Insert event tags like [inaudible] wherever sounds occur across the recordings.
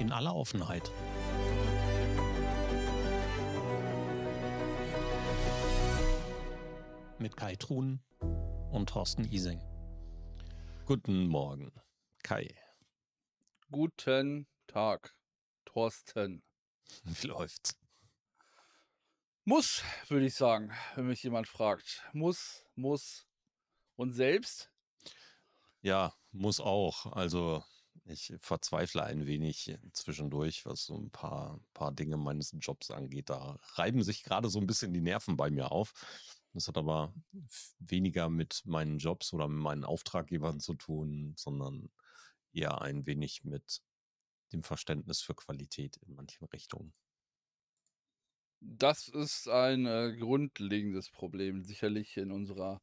in aller Offenheit. Mit Kai Truhn und Thorsten Ising. Guten Morgen, Kai. Guten Tag, Thorsten. [laughs] Wie läuft's? Muss, würde ich sagen, wenn mich jemand fragt. Muss, muss. Und selbst? Ja, muss auch. Also ich verzweifle ein wenig zwischendurch, was so ein paar, paar Dinge meines Jobs angeht. Da reiben sich gerade so ein bisschen die Nerven bei mir auf. Das hat aber weniger mit meinen Jobs oder mit meinen Auftraggebern zu tun, sondern eher ein wenig mit dem Verständnis für Qualität in manchen Richtungen. Das ist ein äh, grundlegendes Problem, sicherlich in unserer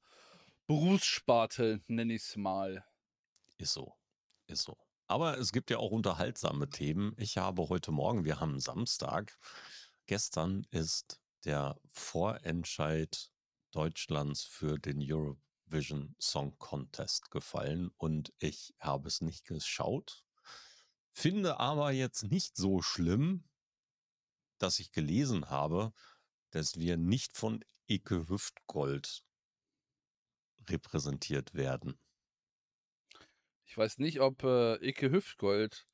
Berufssparte, nenne ich es mal. Ist so, ist so. Aber es gibt ja auch unterhaltsame Themen. Ich habe heute Morgen, wir haben Samstag, gestern ist der Vorentscheid Deutschlands für den Eurovision Song Contest gefallen und ich habe es nicht geschaut, finde aber jetzt nicht so schlimm, dass ich gelesen habe, dass wir nicht von Ike Hüftgold repräsentiert werden. Ich weiß nicht, ob äh, Ike Hüftgold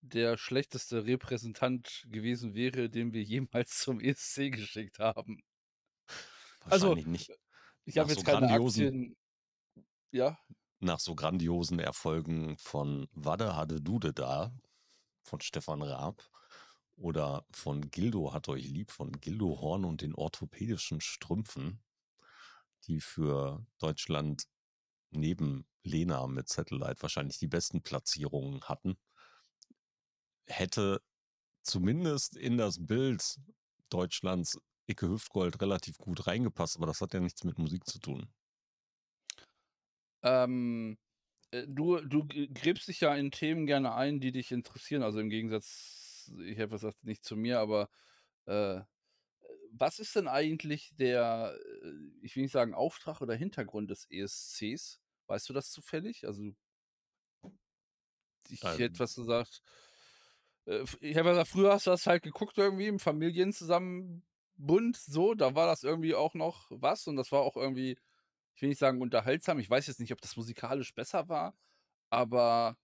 der schlechteste Repräsentant gewesen wäre, den wir jemals zum ESC geschickt haben. Also, nicht. Ich habe jetzt so keine Aktien. Ja. Nach so grandiosen Erfolgen von Wade Hade Dude da, von Stefan Raab, oder von Gildo hat euch lieb, von Gildo Horn und den orthopädischen Strümpfen, die für Deutschland neben Lena mit Satellite wahrscheinlich die besten Platzierungen hatten, hätte zumindest in das Bild Deutschlands Icke Hüftgold relativ gut reingepasst, aber das hat ja nichts mit Musik zu tun. Ähm, äh, du, du gräbst dich ja in Themen gerne ein, die dich interessieren, also im Gegensatz ich habe gesagt, nicht zu mir, aber äh, was ist denn eigentlich der, äh, ich will nicht sagen Auftrag oder Hintergrund des ESCs? Weißt du das zufällig? Also, ich hätte ähm. was gesagt. Äh, ich habe gesagt, früher hast du das halt geguckt irgendwie im Familienzusammenbund, so, da war das irgendwie auch noch was und das war auch irgendwie, ich will nicht sagen unterhaltsam. Ich weiß jetzt nicht, ob das musikalisch besser war, aber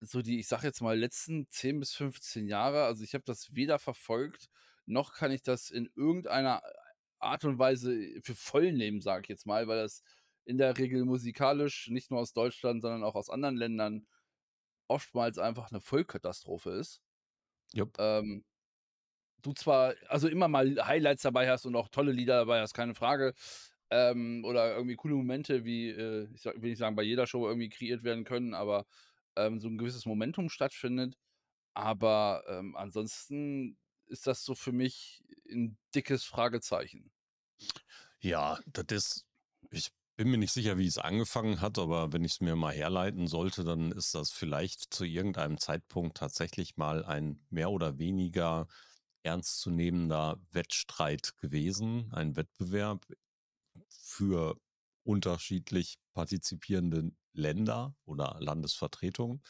so die, ich sage jetzt mal, letzten 10 bis 15 Jahre, also ich habe das weder verfolgt, noch kann ich das in irgendeiner Art und Weise für voll nehmen, sage ich jetzt mal, weil das in der Regel musikalisch nicht nur aus Deutschland, sondern auch aus anderen Ländern oftmals einfach eine Vollkatastrophe ist. Jupp. Ähm, du zwar, also immer mal Highlights dabei hast und auch tolle Lieder dabei hast, keine Frage. Ähm, oder irgendwie coole Momente, wie, äh, ich will nicht sagen, bei jeder Show irgendwie kreiert werden können, aber ähm, so ein gewisses Momentum stattfindet. Aber ähm, ansonsten ist das so für mich ein dickes Fragezeichen. Ja, das ist, ich bin mir nicht sicher, wie es angefangen hat, aber wenn ich es mir mal herleiten sollte, dann ist das vielleicht zu irgendeinem Zeitpunkt tatsächlich mal ein mehr oder weniger ernstzunehmender Wettstreit gewesen, ein Wettbewerb für unterschiedlich partizipierende Länder oder Landesvertretungen.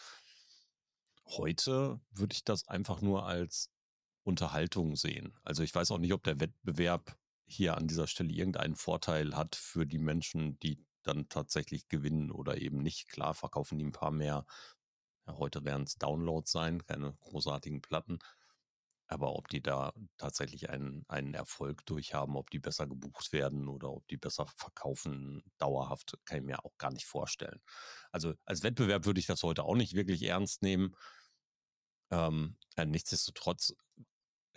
Heute würde ich das einfach nur als Unterhaltung sehen. Also ich weiß auch nicht, ob der Wettbewerb hier an dieser Stelle irgendeinen Vorteil hat für die Menschen, die dann tatsächlich gewinnen oder eben nicht. Klar, verkaufen die ein paar mehr. Ja, heute werden es Downloads sein, keine großartigen Platten. Aber ob die da tatsächlich einen, einen Erfolg durchhaben, ob die besser gebucht werden oder ob die besser verkaufen, dauerhaft, kann ich mir auch gar nicht vorstellen. Also als Wettbewerb würde ich das heute auch nicht wirklich ernst nehmen. Ähm, äh, nichtsdestotrotz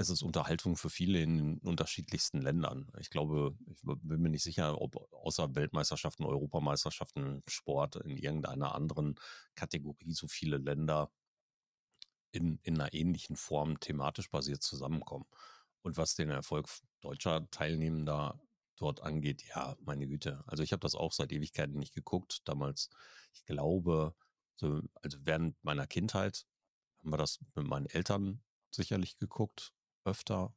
es ist Unterhaltung für viele in unterschiedlichsten Ländern. Ich glaube, ich bin mir nicht sicher, ob außer Weltmeisterschaften, Europameisterschaften, Sport in irgendeiner anderen Kategorie so viele Länder in, in einer ähnlichen Form thematisch basiert zusammenkommen. Und was den Erfolg deutscher Teilnehmender dort angeht, ja, meine Güte. Also ich habe das auch seit Ewigkeiten nicht geguckt. Damals, ich glaube, so, also während meiner Kindheit haben wir das mit meinen Eltern sicherlich geguckt, öfter.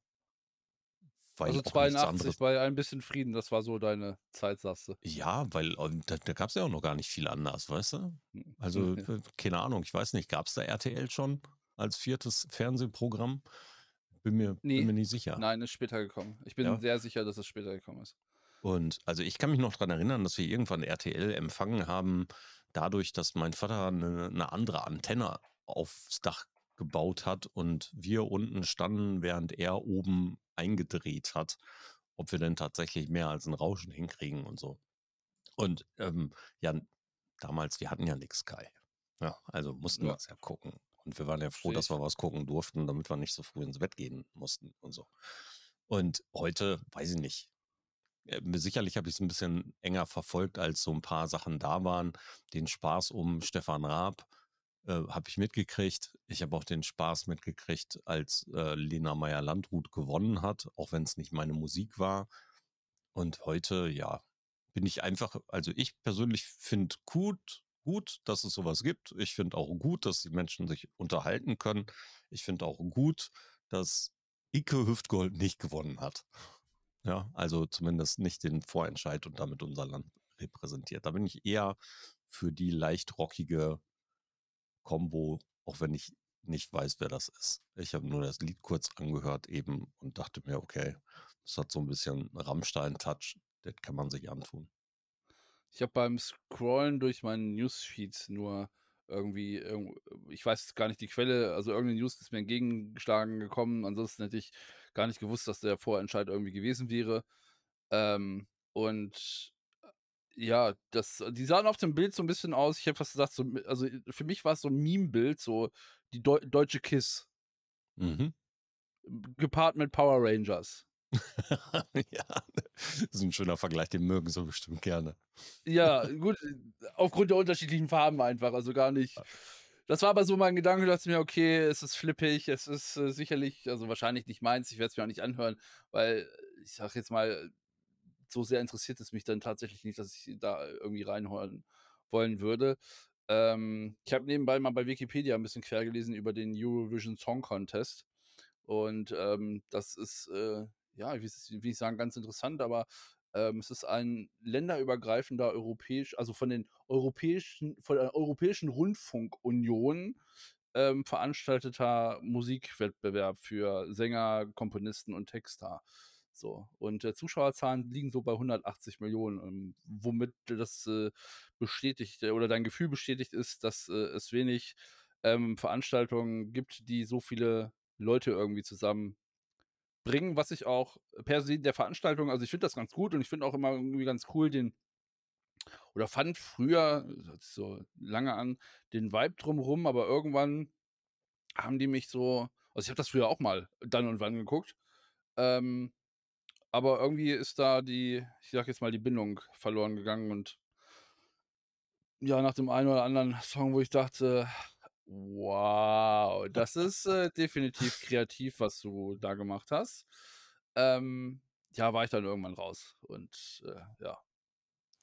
also 82 bei ein bisschen Frieden, das war so deine Zeit, sagst du. Ja, weil da, da gab es ja auch noch gar nicht viel anders, weißt du? Hm, also, ja. keine Ahnung, ich weiß nicht, gab es da RTL schon? als viertes Fernsehprogramm? Bin mir, Nee. bin mir nicht sicher. Nein, ist später gekommen. Ich bin Ja. sehr sicher, dass es später gekommen ist. Und also ich kann mich noch dran erinnern, dass wir irgendwann RTL empfangen haben, dadurch, dass mein Vater eine, eine andere Antenne aufs Dach gebaut hat und wir unten standen, während er oben eingedreht hat, ob wir denn tatsächlich mehr als ein Rauschen hinkriegen und so. Und ähm, ja, damals, wir hatten ja nichts, Kai. Ja, also mussten Ja. wir es ja gucken. Und wir waren ja froh, dass wir was gucken durften, damit wir nicht so früh ins Bett gehen mussten und so. Und heute, weiß ich nicht, äh, sicherlich habe ich es ein bisschen enger verfolgt, als so ein paar Sachen da waren. Den Spaß um Stefan Raab äh, habe ich mitgekriegt. Ich habe auch den Spaß mitgekriegt, als äh, Lena Meyer-Landrut gewonnen hat, auch wenn es nicht meine Musik war. Und heute, ja, bin ich einfach, also ich persönlich finde gut, gut, dass es sowas gibt. Ich finde auch gut, dass die Menschen sich unterhalten können. Ich finde auch gut, dass Ike Hüftgold nicht gewonnen hat. Ja, also zumindest nicht den Vorentscheid und damit unser Land repräsentiert. Da bin ich eher für die leicht rockige Combo, auch wenn ich nicht weiß, wer das ist. Ich habe nur das Lied kurz angehört eben und dachte mir, okay, das hat so ein bisschen Rammstein-Touch, das kann man sich antun. Ich habe beim Scrollen durch meinen Newsfeed nur irgendwie, irgend- ich weiß gar nicht die Quelle, also irgendeine News ist mir entgegengeschlagen gekommen. Ansonsten hätte ich gar nicht gewusst, dass der Vorentscheid irgendwie gewesen wäre. Ähm, und ja, das, die sahen auf dem Bild so ein bisschen aus. Ich habe fast gesagt, so, also für mich war es so ein Meme-Bild, so die Deu deutsche Kiss, Mhm. gepaart mit Power Rangers. [laughs] ja, das ist ein schöner Vergleich, den mögen sie bestimmt gerne. Ja, gut, äh, aufgrund der unterschiedlichen Farben einfach, also gar nicht. Das war aber so mein Gedanke, dachte mir, okay, es ist flippig, es ist äh, sicherlich, also wahrscheinlich nicht meins, ich werde es mir auch nicht anhören, weil äh, ich sag jetzt mal, so sehr interessiert es mich dann tatsächlich nicht, dass ich da irgendwie reinhören wollen würde. Ähm, ich habe nebenbei mal bei Wikipedia ein bisschen quer gelesen über den Eurovision Song Contest. Und ähm, das ist, äh, ja, wie will ich sagen, ganz interessant, aber ähm, es ist ein länderübergreifender europäisch, also von den europäischen, von der Europäischen Rundfunkunion ähm, veranstalteter Musikwettbewerb für Sänger, Komponisten und Texter. So, und äh, Zuschauerzahlen liegen so bei 180 Millionen, ähm, womit das äh, bestätigt äh, oder dein Gefühl bestätigt ist, dass äh, es wenig ähm, Veranstaltungen gibt, die so viele Leute irgendwie zusammen bringen, was ich auch per se der Veranstaltung, also ich finde das ganz gut und ich finde auch immer irgendwie ganz cool den, oder fand früher, so lange an, den Vibe drumherum, aber irgendwann haben die mich so, also ich habe das früher auch mal dann und wann geguckt, ähm, aber irgendwie ist da die, ich sag jetzt mal, die Bindung verloren gegangen und ja, nach dem einen oder anderen Song, wo ich dachte, wow, das ist äh, definitiv kreativ, was du da gemacht hast. Ähm, ja, war ich dann irgendwann raus. Und äh, ja.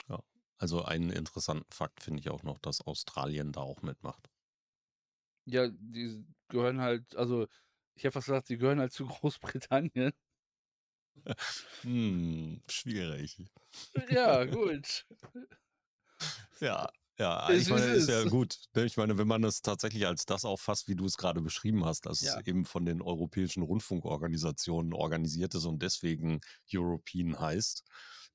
Ja. Also einen interessanten Fakt finde ich auch noch, dass Australien da auch mitmacht. Ja, die gehören halt, also ich hätte fast gesagt, die gehören halt zu [laughs] Großbritannien. Hm, schwierig. Ja, gut. Ja, ja, Ist, ich meine, ist ja gut. ne? Ich meine, wenn man es tatsächlich als das auffasst, wie du es gerade beschrieben hast, dass Ja. es eben von den europäischen Rundfunkorganisationen organisiert ist und deswegen European heißt,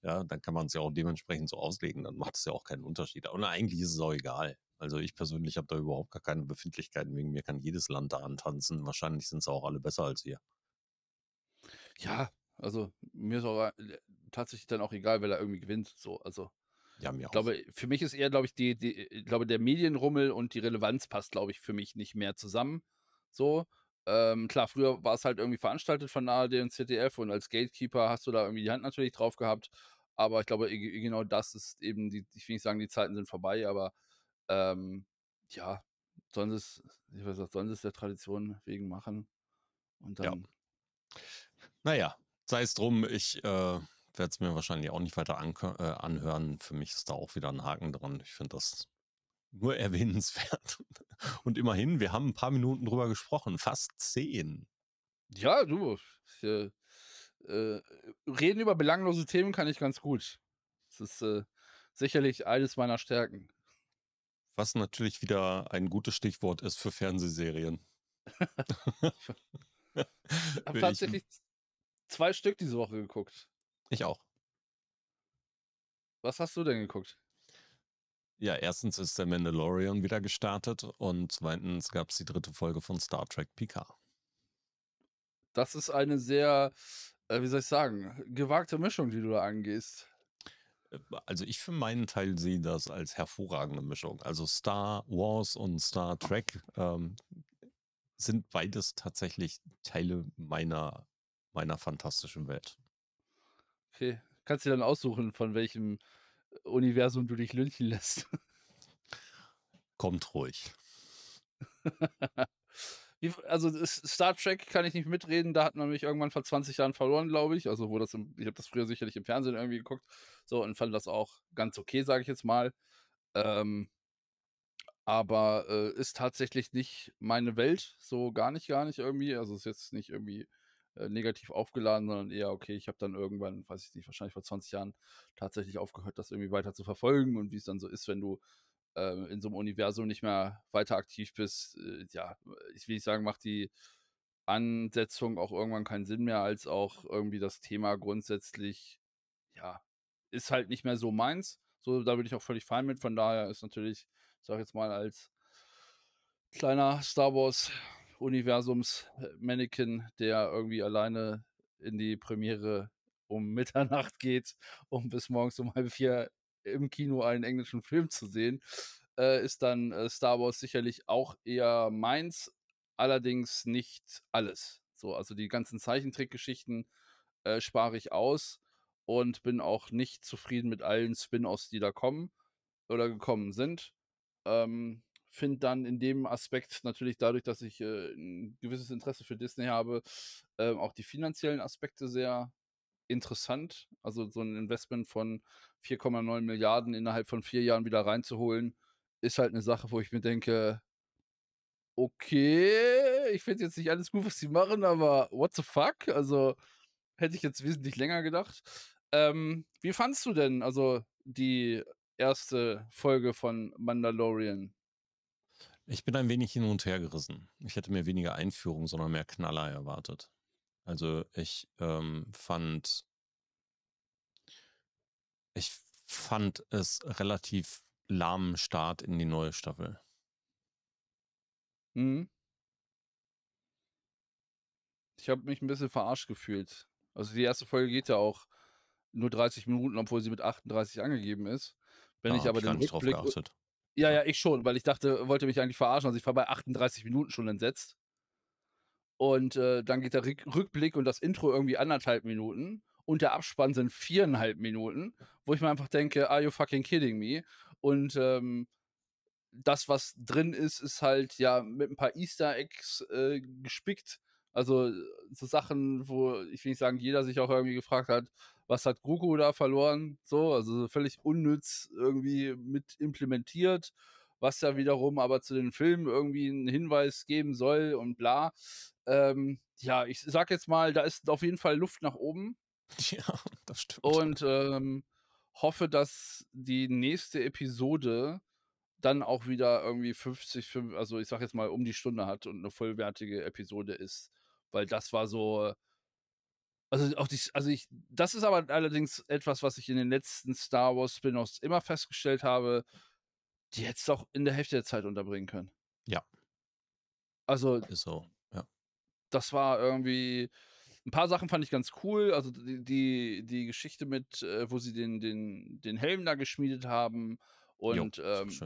ja, dann kann man es ja auch dementsprechend so auslegen. Dann macht es ja auch keinen Unterschied. Und eigentlich ist es auch egal. Also ich persönlich habe da überhaupt gar keine Befindlichkeiten. Wegen mir kann jedes Land da antanzen. Wahrscheinlich sind es auch alle besser als wir. Ja, also mir ist auch äh, tatsächlich dann auch egal, wer da irgendwie gewinnt. So, also Ja, mir ich auch. glaube, für mich ist eher, glaube ich, die, die, ich glaube, der Medienrummel und die Relevanz passt, glaube ich, für mich nicht mehr zusammen. So. Ähm, klar, früher war es halt irgendwie veranstaltet von ARD und ZDF und als Gatekeeper hast du da irgendwie die Hand natürlich drauf gehabt. Aber ich glaube, genau das ist eben die, ich will nicht sagen, die Zeiten sind vorbei, aber ähm, ja, sollen sie es, ich weiß nicht, sollen sie es der Tradition wegen machen. Und Ja. dann, Naja, sei es drum, ich äh, werde es mir wahrscheinlich auch nicht weiter äh, anhören. Für mich ist da auch wieder ein Haken dran. Ich finde das nur [laughs] erwähnenswert. Und immerhin, wir haben ein paar Minuten drüber gesprochen, fast zehn. ja, du, ich, äh, reden über belanglose Themen kann ich ganz gut. Das ist äh, sicherlich eines meiner Stärken. Was natürlich wieder ein gutes Stichwort ist für Fernsehserien. [laughs] Ich [laughs] habe Ich- tatsächlich zwei Stück diese Woche geguckt. Ich auch. Was hast du denn geguckt? Ja, erstens ist der Mandalorian wieder gestartet und zweitens gab es die dritte Folge von Star Trek Picard. Das ist eine sehr, äh, wie soll ich sagen, gewagte Mischung, die du da angehst. Äh, Also ich für meinen Teil sehe das als hervorragende Mischung. Also Star Wars und Star Trek ähm, sind beides tatsächlich Teile meiner, meiner fantastischen Welt. Okay. Kannst du dann aussuchen, von welchem Universum du dich lynchen lässt. Kommt ruhig. [laughs] Also Star Trek kann ich nicht mitreden, da hat man mich irgendwann vor 20 Jahren verloren, glaube ich. Also wo das im, ich habe das früher sicherlich im Fernsehen irgendwie geguckt. So und fand das auch ganz okay, sage ich jetzt mal. Ähm, aber äh, ist tatsächlich nicht meine Welt, so gar nicht, gar nicht irgendwie. Also ist jetzt nicht irgendwie äh, negativ aufgeladen, sondern eher, okay, ich habe dann irgendwann, weiß ich nicht, wahrscheinlich vor 20 Jahren tatsächlich aufgehört, das irgendwie weiter zu verfolgen und wie es dann so ist, wenn du äh, in so einem Universum nicht mehr weiter aktiv bist. Äh, ja, ich will nicht sagen, macht die Ansetzung auch irgendwann keinen Sinn mehr, als auch irgendwie das Thema grundsätzlich, ja, ist halt nicht mehr so meins. So, da bin ich auch völlig fein mit. Von daher ist natürlich, ich sag jetzt mal, als kleiner Star Wars Universums-Mannequin, der irgendwie alleine in die Premiere um [laughs] Mitternacht geht, um bis morgens um halb vier im Kino einen englischen Film zu sehen, äh, ist dann äh, Star Wars sicherlich auch eher meins, allerdings nicht alles. So, also die ganzen Zeichentrickgeschichten äh, spare ich aus und bin auch nicht zufrieden mit allen Spin-offs, die da kommen oder gekommen sind. Ähm, Finde dann in dem Aspekt natürlich dadurch, dass ich äh, ein gewisses Interesse für Disney habe, ähm, auch die finanziellen Aspekte sehr interessant. Also so ein Investment von 4,9 Milliarden innerhalb von vier Jahren wieder reinzuholen, ist halt eine Sache, wo ich mir denke, okay, ich finde jetzt nicht alles gut, was sie machen, aber what the fuck? Also hätte ich jetzt wesentlich länger gedacht. Ähm, wie fandst du denn also die erste Folge von Mandalorian? Ich bin ein wenig hin und her gerissen. Ich hätte mir weniger Einführung, sondern mehr Knaller erwartet. Also ich ähm, fand, ich fand es relativ lahmen Start in die neue Staffel. Mhm. Ich habe mich ein bisschen verarscht gefühlt. Also die erste Folge geht ja auch nur 30 Minuten, obwohl sie mit 38 angegeben ist. Wenn Da ich aber gar den nicht drauf Rückblick geachtet. Ja, ja, ich schon, weil ich dachte wollte mich eigentlich verarschen. Also, ich war bei 38 Minuten schon entsetzt. Und, äh, dann geht der Rückblick und das Intro irgendwie 1,5 Minuten und der Abspann sind 4,5 Minuten, wo ich mir einfach denke: „Are you fucking kidding me?“ Und, ähm, das, was drin ist, ist halt, ja, mit ein paar Easter Eggs, äh, gespickt. Also, so Sachen, wo ich will nicht sagen, jeder sich auch irgendwie gefragt hat: „Was hat Grogu da verloren?“ So, also, völlig unnütz irgendwie mit implementiert, was ja wiederum aber zu den Filmen irgendwie 'n Hinweis geben soll und bla. Ähm, ja, ich sage jetzt mal, da ist auf jeden Fall Luft nach oben. [laughs] Ja, das stimmt. Und, ähm, hoffe, dass die nächste Episode dann auch wieder irgendwie 50, fünf also, ich sage jetzt mal, um die Stunde hat und 'ne vollwertige Episode ist, weil das war so also, auch dies also, ich das ist aber allerdings etwas, was ich in den letzten Star Wars Spin-offs immer festgestellt habe, die hättest du auch in der Hälfte der Zeit unterbringen können. Ja. Also Ist so, ja. das war irgendwie 'n paar Sachen fand ich ganz cool. Also, d die die Geschichte mit, äh, wo sie den den den Helm da geschmiedet haben Jo, und, war ähm,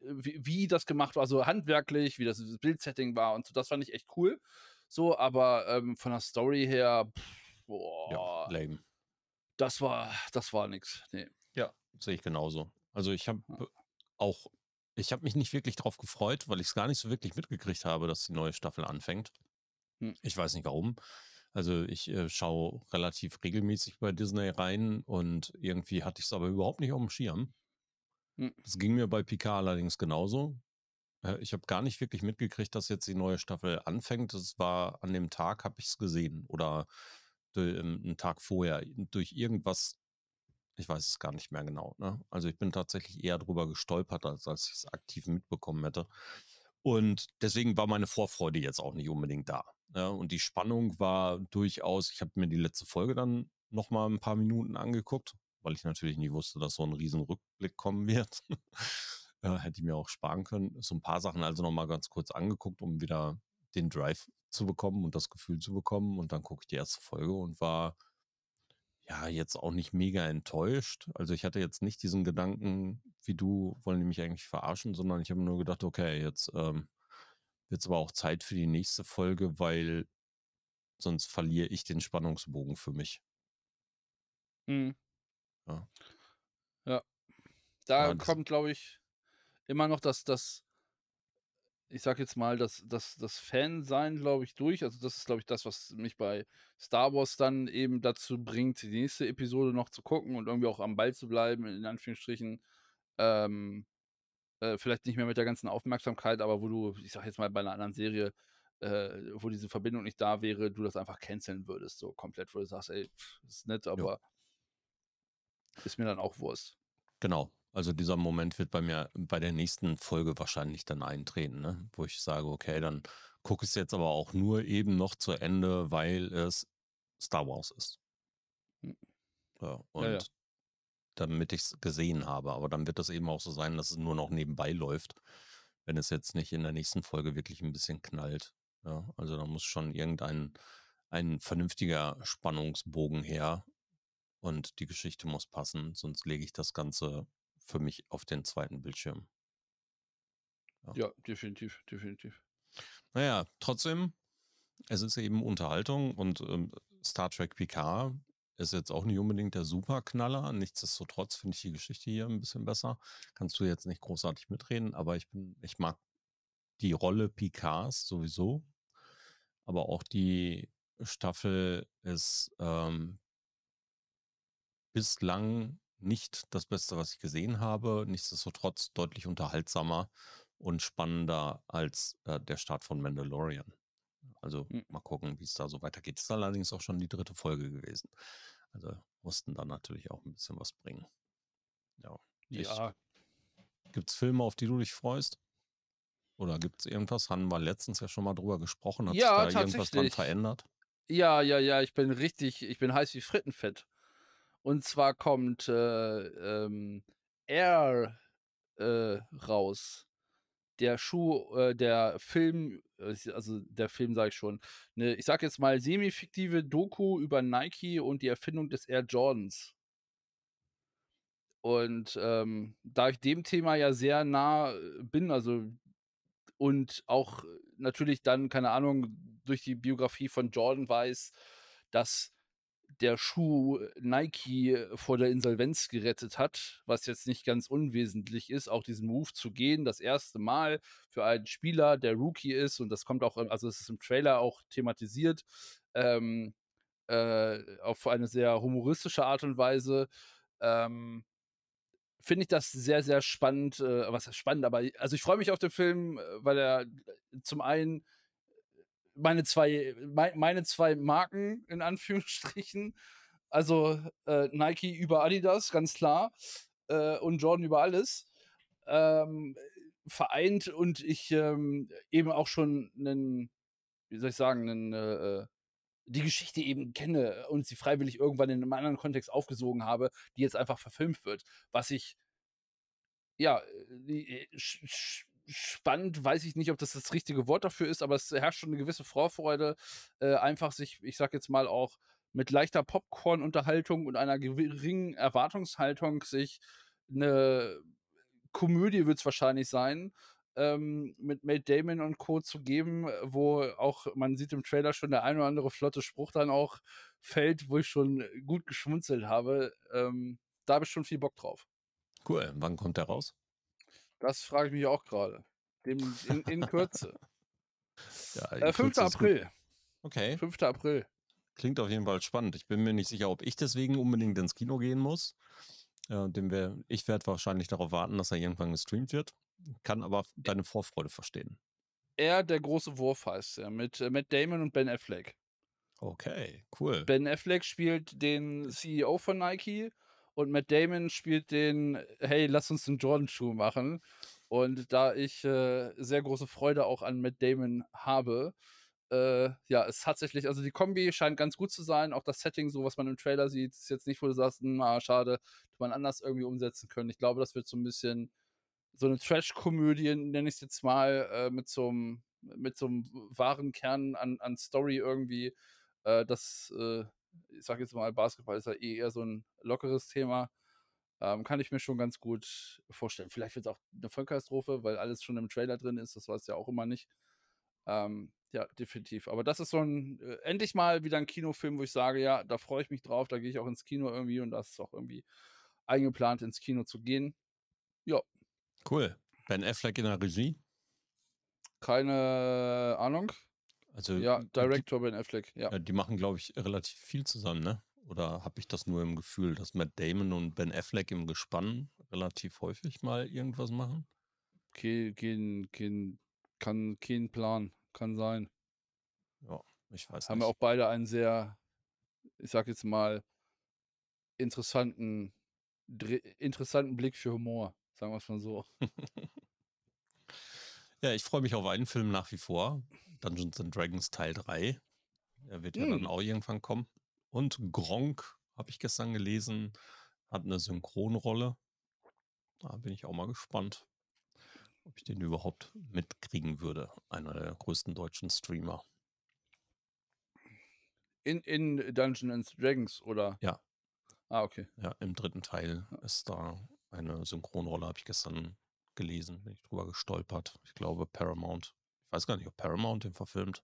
wie wie das gemacht war, also, handwerklich, wie das Bildsetting war und so, das fand ich echt cool. So, aber, ähm, von der Story her, Ja, boah, lame. das war das war nix, ne. Ja, sehe ich genauso. Also, ich habe Ja. auch ich habe mich nicht wirklich drauf gefreut, weil ich's gar nicht so wirklich mitgekriegt habe, dass die neue Staffel anfängt. Hm. Ich weiß nicht warum. Also, ich, äh, schaue relativ regelmäßig bei Disney rein und irgendwie hatte ich's aber überhaupt nicht aufm Schirm. Hm. Das ging mir bei Picard allerdings genauso. Äh, ich habe gar nicht wirklich mitgekriegt, dass jetzt die neue Staffel anfängt. Das war an dem Tag habe ich's gesehen oder ähm, 'n Tag vorher durch irgendwas ich weiß es gar nicht mehr genau, ne? Also, ich bin tatsächlich eher drüber gestolpert, als als ich's aktiv mitbekommen hätte. Und deswegen war meine Vorfreude jetzt auch nicht unbedingt da. Ja, und die Spannung war durchaus, ich habe mir die letzte Folge dann noch mal ein paar Minuten angeguckt, weil ich natürlich nie wusste, dass so ein riesen Rückblick kommen wird. ja, [laughs] hätte ich mir auch sparen können. So ein paar Sachen also noch mal ganz kurz angeguckt, um wieder den Drive zu bekommen und das Gefühl zu bekommen. Und dann gucke ich die erste Folge und war ja jetzt auch nicht mega enttäuscht. Also ich hatte jetzt nicht diesen Gedanken, wie du, wollen die mich eigentlich verarschen, sondern ich habe nur gedacht, okay, jetzt ähm, wird es aber auch Zeit für die nächste Folge, weil sonst verliere ich den Spannungsbogen für mich. Mhm. Ja. Ja. Da Ja, kommt, glaube ich, immer noch das, das, ich sag jetzt mal, das, das, das Fan-Sein, glaube ich, durch. Also, das ist, glaube ich, das, was mich bei Star Wars dann eben dazu bringt, die nächste Episode noch zu gucken und irgendwie auch am Ball zu bleiben, in Anführungsstrichen. Ähm, äh, vielleicht nicht mehr mit der ganzen Aufmerksamkeit, aber wo du, ich sag jetzt mal, bei einer anderen Serie, äh, wo diese Verbindung nicht da wäre, du das einfach canceln würdest, so komplett, wo du sagst, ey, pff, ist nett, aber ist mir dann auch Wurst. Genau. Also dieser Moment wird bei mir bei der nächsten Folge wahrscheinlich dann eintreten, ne? wo ich sage, okay, dann gucke ich es jetzt aber auch nur eben noch zu Ende, weil es Star Wars ist. Hm. Ja, und Ja, ja. damit ich es gesehen habe. Aber dann wird das eben auch so sein, dass es nur noch nebenbei läuft, wenn es jetzt nicht in der nächsten Folge wirklich ein bisschen knallt. Ja, also da muss schon irgendein ein vernünftiger Spannungsbogen her und die Geschichte muss passen, sonst lege ich das Ganze für mich auf den zweiten Bildschirm. Ja, definitiv, definitiv. Naja, trotzdem, es ist eben Unterhaltung und ähm, Star Trek Picard ist jetzt auch nicht unbedingt der Superknaller. Nichtsdestotrotz finde ich die Geschichte hier ein bisschen besser. Kannst du jetzt nicht großartig mitreden, aber ich bin, ich mag die Rolle Picards sowieso. Aber auch die Staffel ist ähm, bislang nicht das Beste, was ich gesehen habe. Nichtsdestotrotz deutlich unterhaltsamer und spannender als äh, der Start von Mandalorian. Also Mhm. mal gucken, wie es da so weitergeht. Ist allerdings auch schon die dritte Folge gewesen. Also mussten dann natürlich auch ein bisschen was bringen. Ja. Ja, Gibt es Filme, auf die du dich freust? Oder gibt es irgendwas? Haben wir letztens ja schon mal drüber gesprochen. Hat Ja, sich da irgendwas dran verändert? ja, ja, ja, ich bin richtig, ich bin heiß wie Frittenfett. Und zwar kommt äh, ähm, Air äh, raus. Der Schuh, äh, der Film, äh, also der Film sage ich schon, ne, ich sag jetzt mal semi-fiktive Doku über Nike und die Erfindung des Air Jordans. Und ähm, da ich dem Thema ja sehr nah äh, bin, also und auch äh, natürlich dann, keine Ahnung, durch die Biografie von Jordan weiß, dass der Schuh Nike äh, vor der Insolvenz gerettet hat, was jetzt nicht ganz unwesentlich ist, auch diesen Move zu gehen, das erste Mal für einen Spieler, der Rookie ist, und das kommt auch, also es ist im Trailer auch thematisiert, ähm, äh, auf eine sehr humoristische Art und Weise. Ähm, Finde ich das sehr, sehr spannend. Äh, was spannend, aber also ich freue mich auf den Film, äh, weil er äh, zum einen meine zwei, mei- meine zwei Marken in Anführungsstrichen, also äh, Nike über Adidas, ganz klar, äh, und Jordan über alles, ähm, vereint und ich ähm, eben auch schon einen, wie soll ich sagen, einen, äh, äh, die Geschichte eben kenne und sie freiwillig irgendwann in einem anderen Kontext aufgesogen habe, die jetzt einfach verfilmt wird. Was ich, ja, äh, sch- sch- spannend, weiß ich nicht, ob das das richtige Wort dafür ist, aber es herrscht schon eine gewisse Vorfreude, äh, einfach sich, ich sag jetzt mal auch mit leichter Popcorn-Unterhaltung und einer geringen Erwartungshaltung sich eine Komödie wird es wahrscheinlich sein, ähm, mit Matt Damon und Co. zu geben, wo auch, man sieht im Trailer schon der ein oder andere flotte Spruch dann auch fällt, wo ich schon gut geschmunzelt habe. Ähm, da habe ich schon viel Bock drauf. Cool. Wann kommt der raus? Das frage ich mich auch gerade. In, in Kürze. Ja, äh, 5. Kürze ist gut. April. Okay. 5. April. Klingt auf jeden Fall spannend. Ich bin mir nicht sicher, ob ich deswegen unbedingt ins Kino gehen muss. Dem wär, ich werde wahrscheinlich darauf warten, dass er irgendwann gestreamt wird. Kann aber deine Vorfreude verstehen. Er, der große Wurf heißt er, mit äh, Matt Damon und Ben Affleck. Okay, cool. Ben Affleck spielt den CEO von Nike und Matt Damon spielt den, hey, lass uns einen Jordan-Schuh machen. Und da ich äh, sehr große Freude auch an Matt Damon habe, äh, ja, ist tatsächlich, also die Kombi scheint ganz gut zu sein. Auch das Setting, so was man im Trailer sieht, ist jetzt nicht, wo du sagst, na, schade, hätte man anders irgendwie umsetzen können. Ich glaube, das wird so ein bisschen so eine Trash-Komödie, nenne ich es jetzt mal, äh, mit so einem mit so einem wahren Kern an, an Story irgendwie. Äh, das, äh, ich sag jetzt mal, Basketball ist ja eh eher so ein lockeres Thema. Ähm, kann ich mir schon ganz gut vorstellen. Vielleicht wird es auch eine Vollkatastrophe, weil alles schon im Trailer drin ist. Das weiß ja auch immer nicht. Ähm, ja, definitiv. Aber das ist so ein, äh, endlich mal wieder ein Kinofilm, wo ich sage, ja, da freue ich mich drauf, da gehe ich auch ins Kino irgendwie und das ist auch irgendwie eingeplant, ins Kino zu gehen. Ja. Cool. Ben Affleck in der Regie? Keine Ahnung. Also, ja, Director Ben Affleck, ja. ja die machen, glaube ich, relativ viel zusammen, ne? Oder habe ich das nur im Gefühl, dass Matt Damon und Ben Affleck im Gespann relativ häufig mal irgendwas machen? Kein, kein, kein, kann kein Plan, kann sein. Ja, ich weiß Haben nicht. wir auch beide einen sehr, ich sag jetzt mal, interessanten, interessanten Blick für Humor, sagen wir es mal so. [laughs] ja, ich freue mich auf einen Film nach wie vor. Dungeons and Dragons Teil 3. Er wird ja hm. dann auch irgendwann kommen. Und Gronk, habe ich gestern gelesen, hat eine Synchronrolle. Da bin ich auch mal gespannt, ob ich den überhaupt mitkriegen würde. Einer der größten deutschen Streamer. In, in Dungeons Dragons, oder? Ja. Ah, okay. Ja, im dritten Teil ist da eine Synchronrolle, habe ich gestern gelesen, bin ich drüber gestolpert. Ich glaube Paramount. Weiß gar nicht, ob Paramount den verfilmt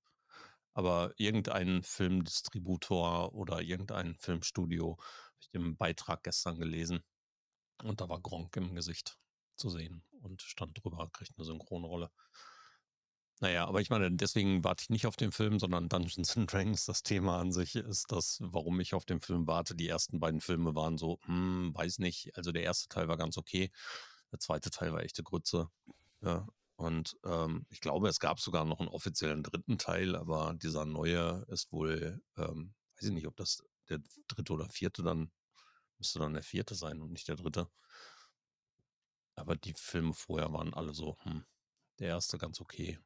aber irgendein Filmdistributor oder irgendein Filmstudio, habe ich den Beitrag gestern gelesen. Und da war Gronk im Gesicht zu sehen und stand drüber, kriegt eine Synchronrolle. Naja, aber ich meine, deswegen warte ich nicht auf den Film, sondern Dungeons and Dragons. Das Thema an sich ist das, warum ich auf den Film warte. Die ersten beiden Filme waren so, hm, weiß nicht. Also der erste Teil war ganz okay. Der zweite Teil war echte Grütze. Ja, und ähm, ich glaube, es gab sogar noch einen offiziellen dritten Teil, aber dieser neue ist wohl, ähm, weiß ich nicht, ob das der dritte oder vierte dann, müsste dann der vierte sein und nicht der dritte. Aber die Filme vorher waren alle so, hm, der erste ganz okay.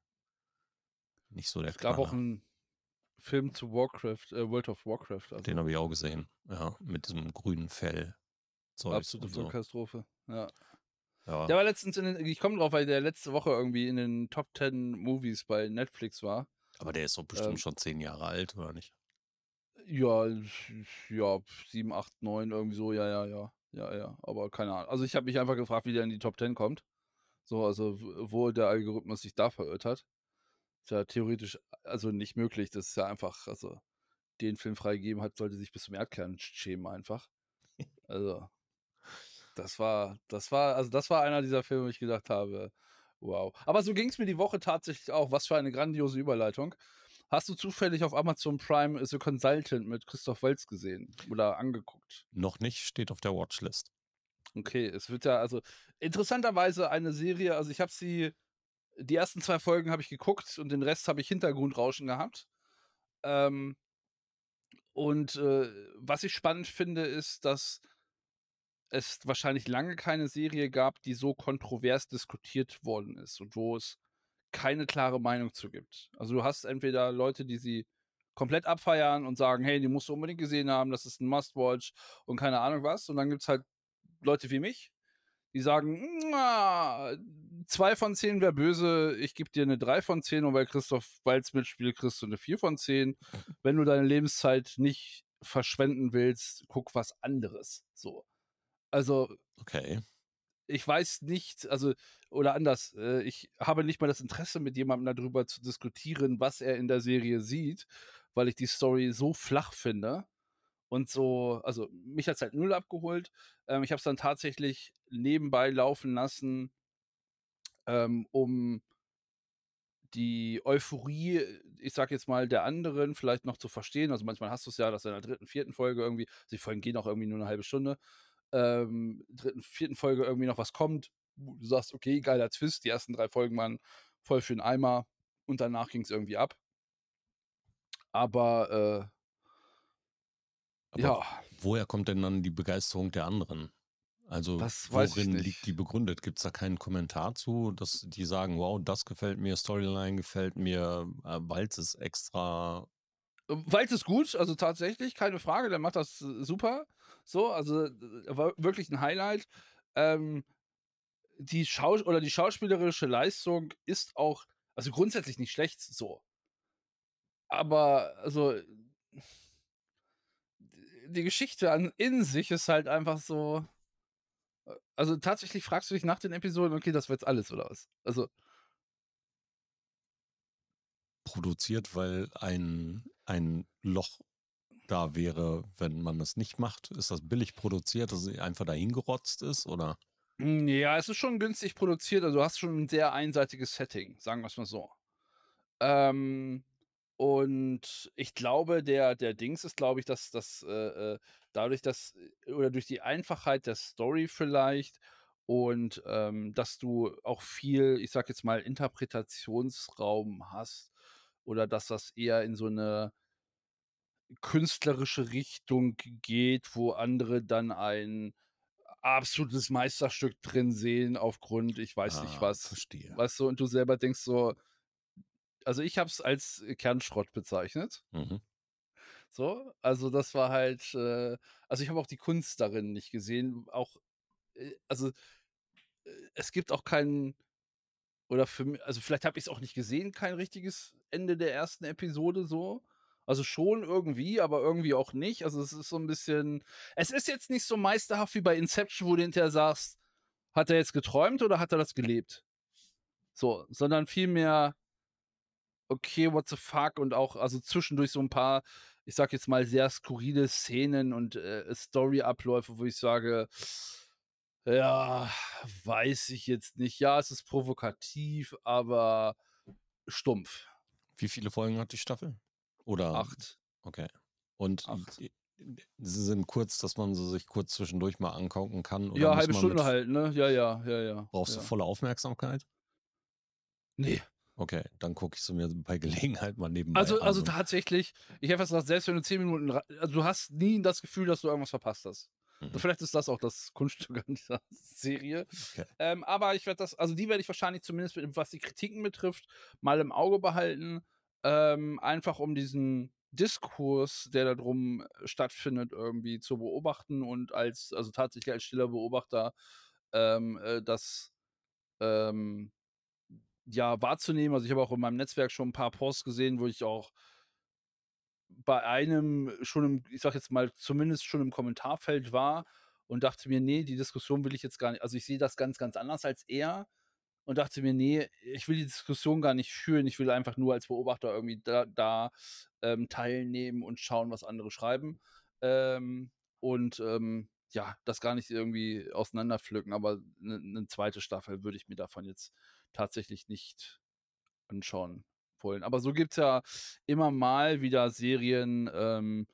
Nicht so der Es gab auch einen Film zu Warcraft, äh, World of Warcraft. Also. Den habe ich auch gesehen, ja, mit diesem grünen Fell. Absolute so. Katastrophe, ja. Ja. Der war letztens in den, ich komme drauf, weil der letzte Woche irgendwie in den Top 10 Movies bei Netflix war. Aber der ist doch bestimmt ähm, schon zehn Jahre alt, oder nicht? Ja, ja, 7, 8, 9, irgendwie so, ja, ja, ja. Ja, ja, aber keine Ahnung. Also ich habe mich einfach gefragt, wie der in die Top 10 kommt. So, also wo der Algorithmus sich da verirrt hat. Ist ja theoretisch also nicht möglich. Das ist ja einfach, also den Film freigegeben hat, sollte sich bis zum Erdkern schämen einfach. [laughs] Also das war, das war, also das war einer dieser Filme, wo ich gedacht habe, wow. Aber so ging es mir die Woche tatsächlich auch. Was für eine grandiose Überleitung. Hast du zufällig auf Amazon Prime The Consultant mit Christoph Waltz gesehen oder angeguckt? Noch nicht, steht auf der Watchlist. Okay, es wird ja, also interessanterweise eine Serie, also ich habe sie, die ersten zwei Folgen habe ich geguckt und den Rest habe ich Hintergrundrauschen gehabt. Ähm, und äh, was ich spannend finde, ist, dass es wahrscheinlich lange keine Serie gab, die so kontrovers diskutiert worden ist und wo es keine klare Meinung zu gibt. Also du hast entweder Leute, die sie komplett abfeiern und sagen, hey, die musst du unbedingt gesehen haben, das ist ein Must-Watch und keine Ahnung was. Und dann gibt es halt Leute wie mich, die sagen, zwei von zehn wäre böse, ich gebe dir eine drei von zehn und weil Christoph Walz mitspielt, kriegst du eine vier von zehn. [laughs] Wenn du deine Lebenszeit nicht verschwenden willst, guck was anderes. So. Also, okay. Ich weiß nicht, also, oder anders, äh, ich habe nicht mal das Interesse, mit jemandem darüber zu diskutieren, was er in der Serie sieht, weil ich die Story so flach finde. Und so, also mich hat es halt null abgeholt. Ähm, ich habe es dann tatsächlich nebenbei laufen lassen, ähm, um die Euphorie, ich sag jetzt mal, der anderen vielleicht noch zu verstehen. Also manchmal hast du es ja, dass in der dritten, vierten Folge irgendwie, also die Folgen gehen auch irgendwie nur eine halbe Stunde, ähm, dritten, vierten Folge irgendwie noch was kommt, du sagst, okay, geiler Twist, die ersten drei Folgen waren voll für den Eimer und danach ging es irgendwie ab. Aber, äh, Aber ja. Woher kommt denn dann die Begeisterung der anderen? Also Das weiß ich worin liegt die begründet? Gibt es da keinen Kommentar zu, dass die sagen, wow, das gefällt mir, Storyline gefällt mir, äh, Walz ist extra. Walz ist gut, also tatsächlich, keine Frage, der macht das äh, super. So, also äh, war wirklich ein Highlight. Ähm, die Schau oder die schauspielerische Leistung ist auch, also grundsätzlich nicht schlecht so. Aber also die Geschichte an in sich ist halt einfach so. äh, Also tatsächlich fragst du dich nach den Episoden, okay, das war jetzt alles oder was? Also produziert, weil ein, ein Loch da wäre, wenn man es nicht macht? Ist das billig produziert, dass es einfach dahin gerotzt ist? Oder? Hm, ja, es ist schon günstig produziert, also du hast schon ein sehr einseitiges Setting, sagen wir es mal so. Ähm, und ich glaube, der der Dings ist, glaube ich, dass dass, äh, äh, dadurch, dass äh, oder durch die Einfachheit der Story vielleicht und, ähm, dass du auch viel, ich sage jetzt mal, Interpretationsraum hast oder dass das eher in so eine künstlerische Richtung geht, wo andere dann ein absolutes Meisterstück drin sehen aufgrund ich weiß nicht Ah, was. verstehe. Weißt du, und du selber denkst so also, ich habe es als äh, Kernschrott bezeichnet. Mhm. So, also das war halt, äh also, ich habe auch die Kunst darin nicht gesehen, auch, äh also, äh, es gibt auch keinen oder für mi also, vielleicht habe ich's auch nicht gesehen, kein richtiges Ende der ersten Episode so. Also, schon irgendwie, aber irgendwie auch nicht. Also, es ist so 'n bisschen es ist jetzt nicht so meisterhaft wie bei Inception, wo du hinterher sagst: „Hat er jetzt geträumt oder hat er das gelebt?“ So, sondern vielmehr okay, what the fuck und auch also zwischendurch so ein paar, ich sage jetzt mal, sehr skurrile Szenen und, äh, Storyabläufe, wo ich sage: „Ja, weiß ich jetzt nicht. Ja, es ist provokativ, aber stumpf.“ Wie viele Folgen hat die Staffel? Oder? 8. Okay. Und 8. i- sie sind kurz, dass man sie sich kurz zwischendurch mal angucken kann? Oder Ja, halbe Stunde mit, halt, ne? Ja, ja, ja, ja. brauchst du ja. volle Aufmerksamkeit? Ne. Okay, dann gucke ich sie mir bei Gelegenheit mal nebenbei Also an. also tatsächlich, ich habe fast gesagt, selbst wenn du 10 Minuten also du hast nie das Gefühl, dass du irgendwas verpasst hast. Mhm. Vielleicht ist das auch das Kunststück an dieser [laughs] Serie. Okay. Ähm, aber ich werde das also die werde ich wahrscheinlich zumindest mit was die Kritiken betrifft, mal im Auge behalten, ähm, einfach um diesen Diskurs, der da drum stattfindet, irgendwie zu beobachten und als also tatsächlich als stiller Beobachter, ähm, äh, das, ähm, ja, wahrzunehmen. Also, ich habe auch in meinem Netzwerk schon ein paar Posts gesehen, wo ich auch bei einem schon im ich sage jetzt mal, zumindest schon im Kommentarfeld war und dachte mir: „Ne, die Diskussion will ich jetzt gar nicht“ also, ich sehe das ganz, ganz anders als er und dachte mir: „Ne, ich will die Diskussion gar nicht führen. Ich will einfach nur als Beobachter irgendwie da da, ähm, teilnehmen und schauen, was andere schreiben.“ Ähm, und, ähm, ja, das gar nicht irgendwie auseinanderpflücken, aber 'ne 'ne 2. Staffel würde ich mir davon jetzt tatsächlich nicht anschauen wollen. Aber so gibt's ja immer mal wieder Serien, ähm,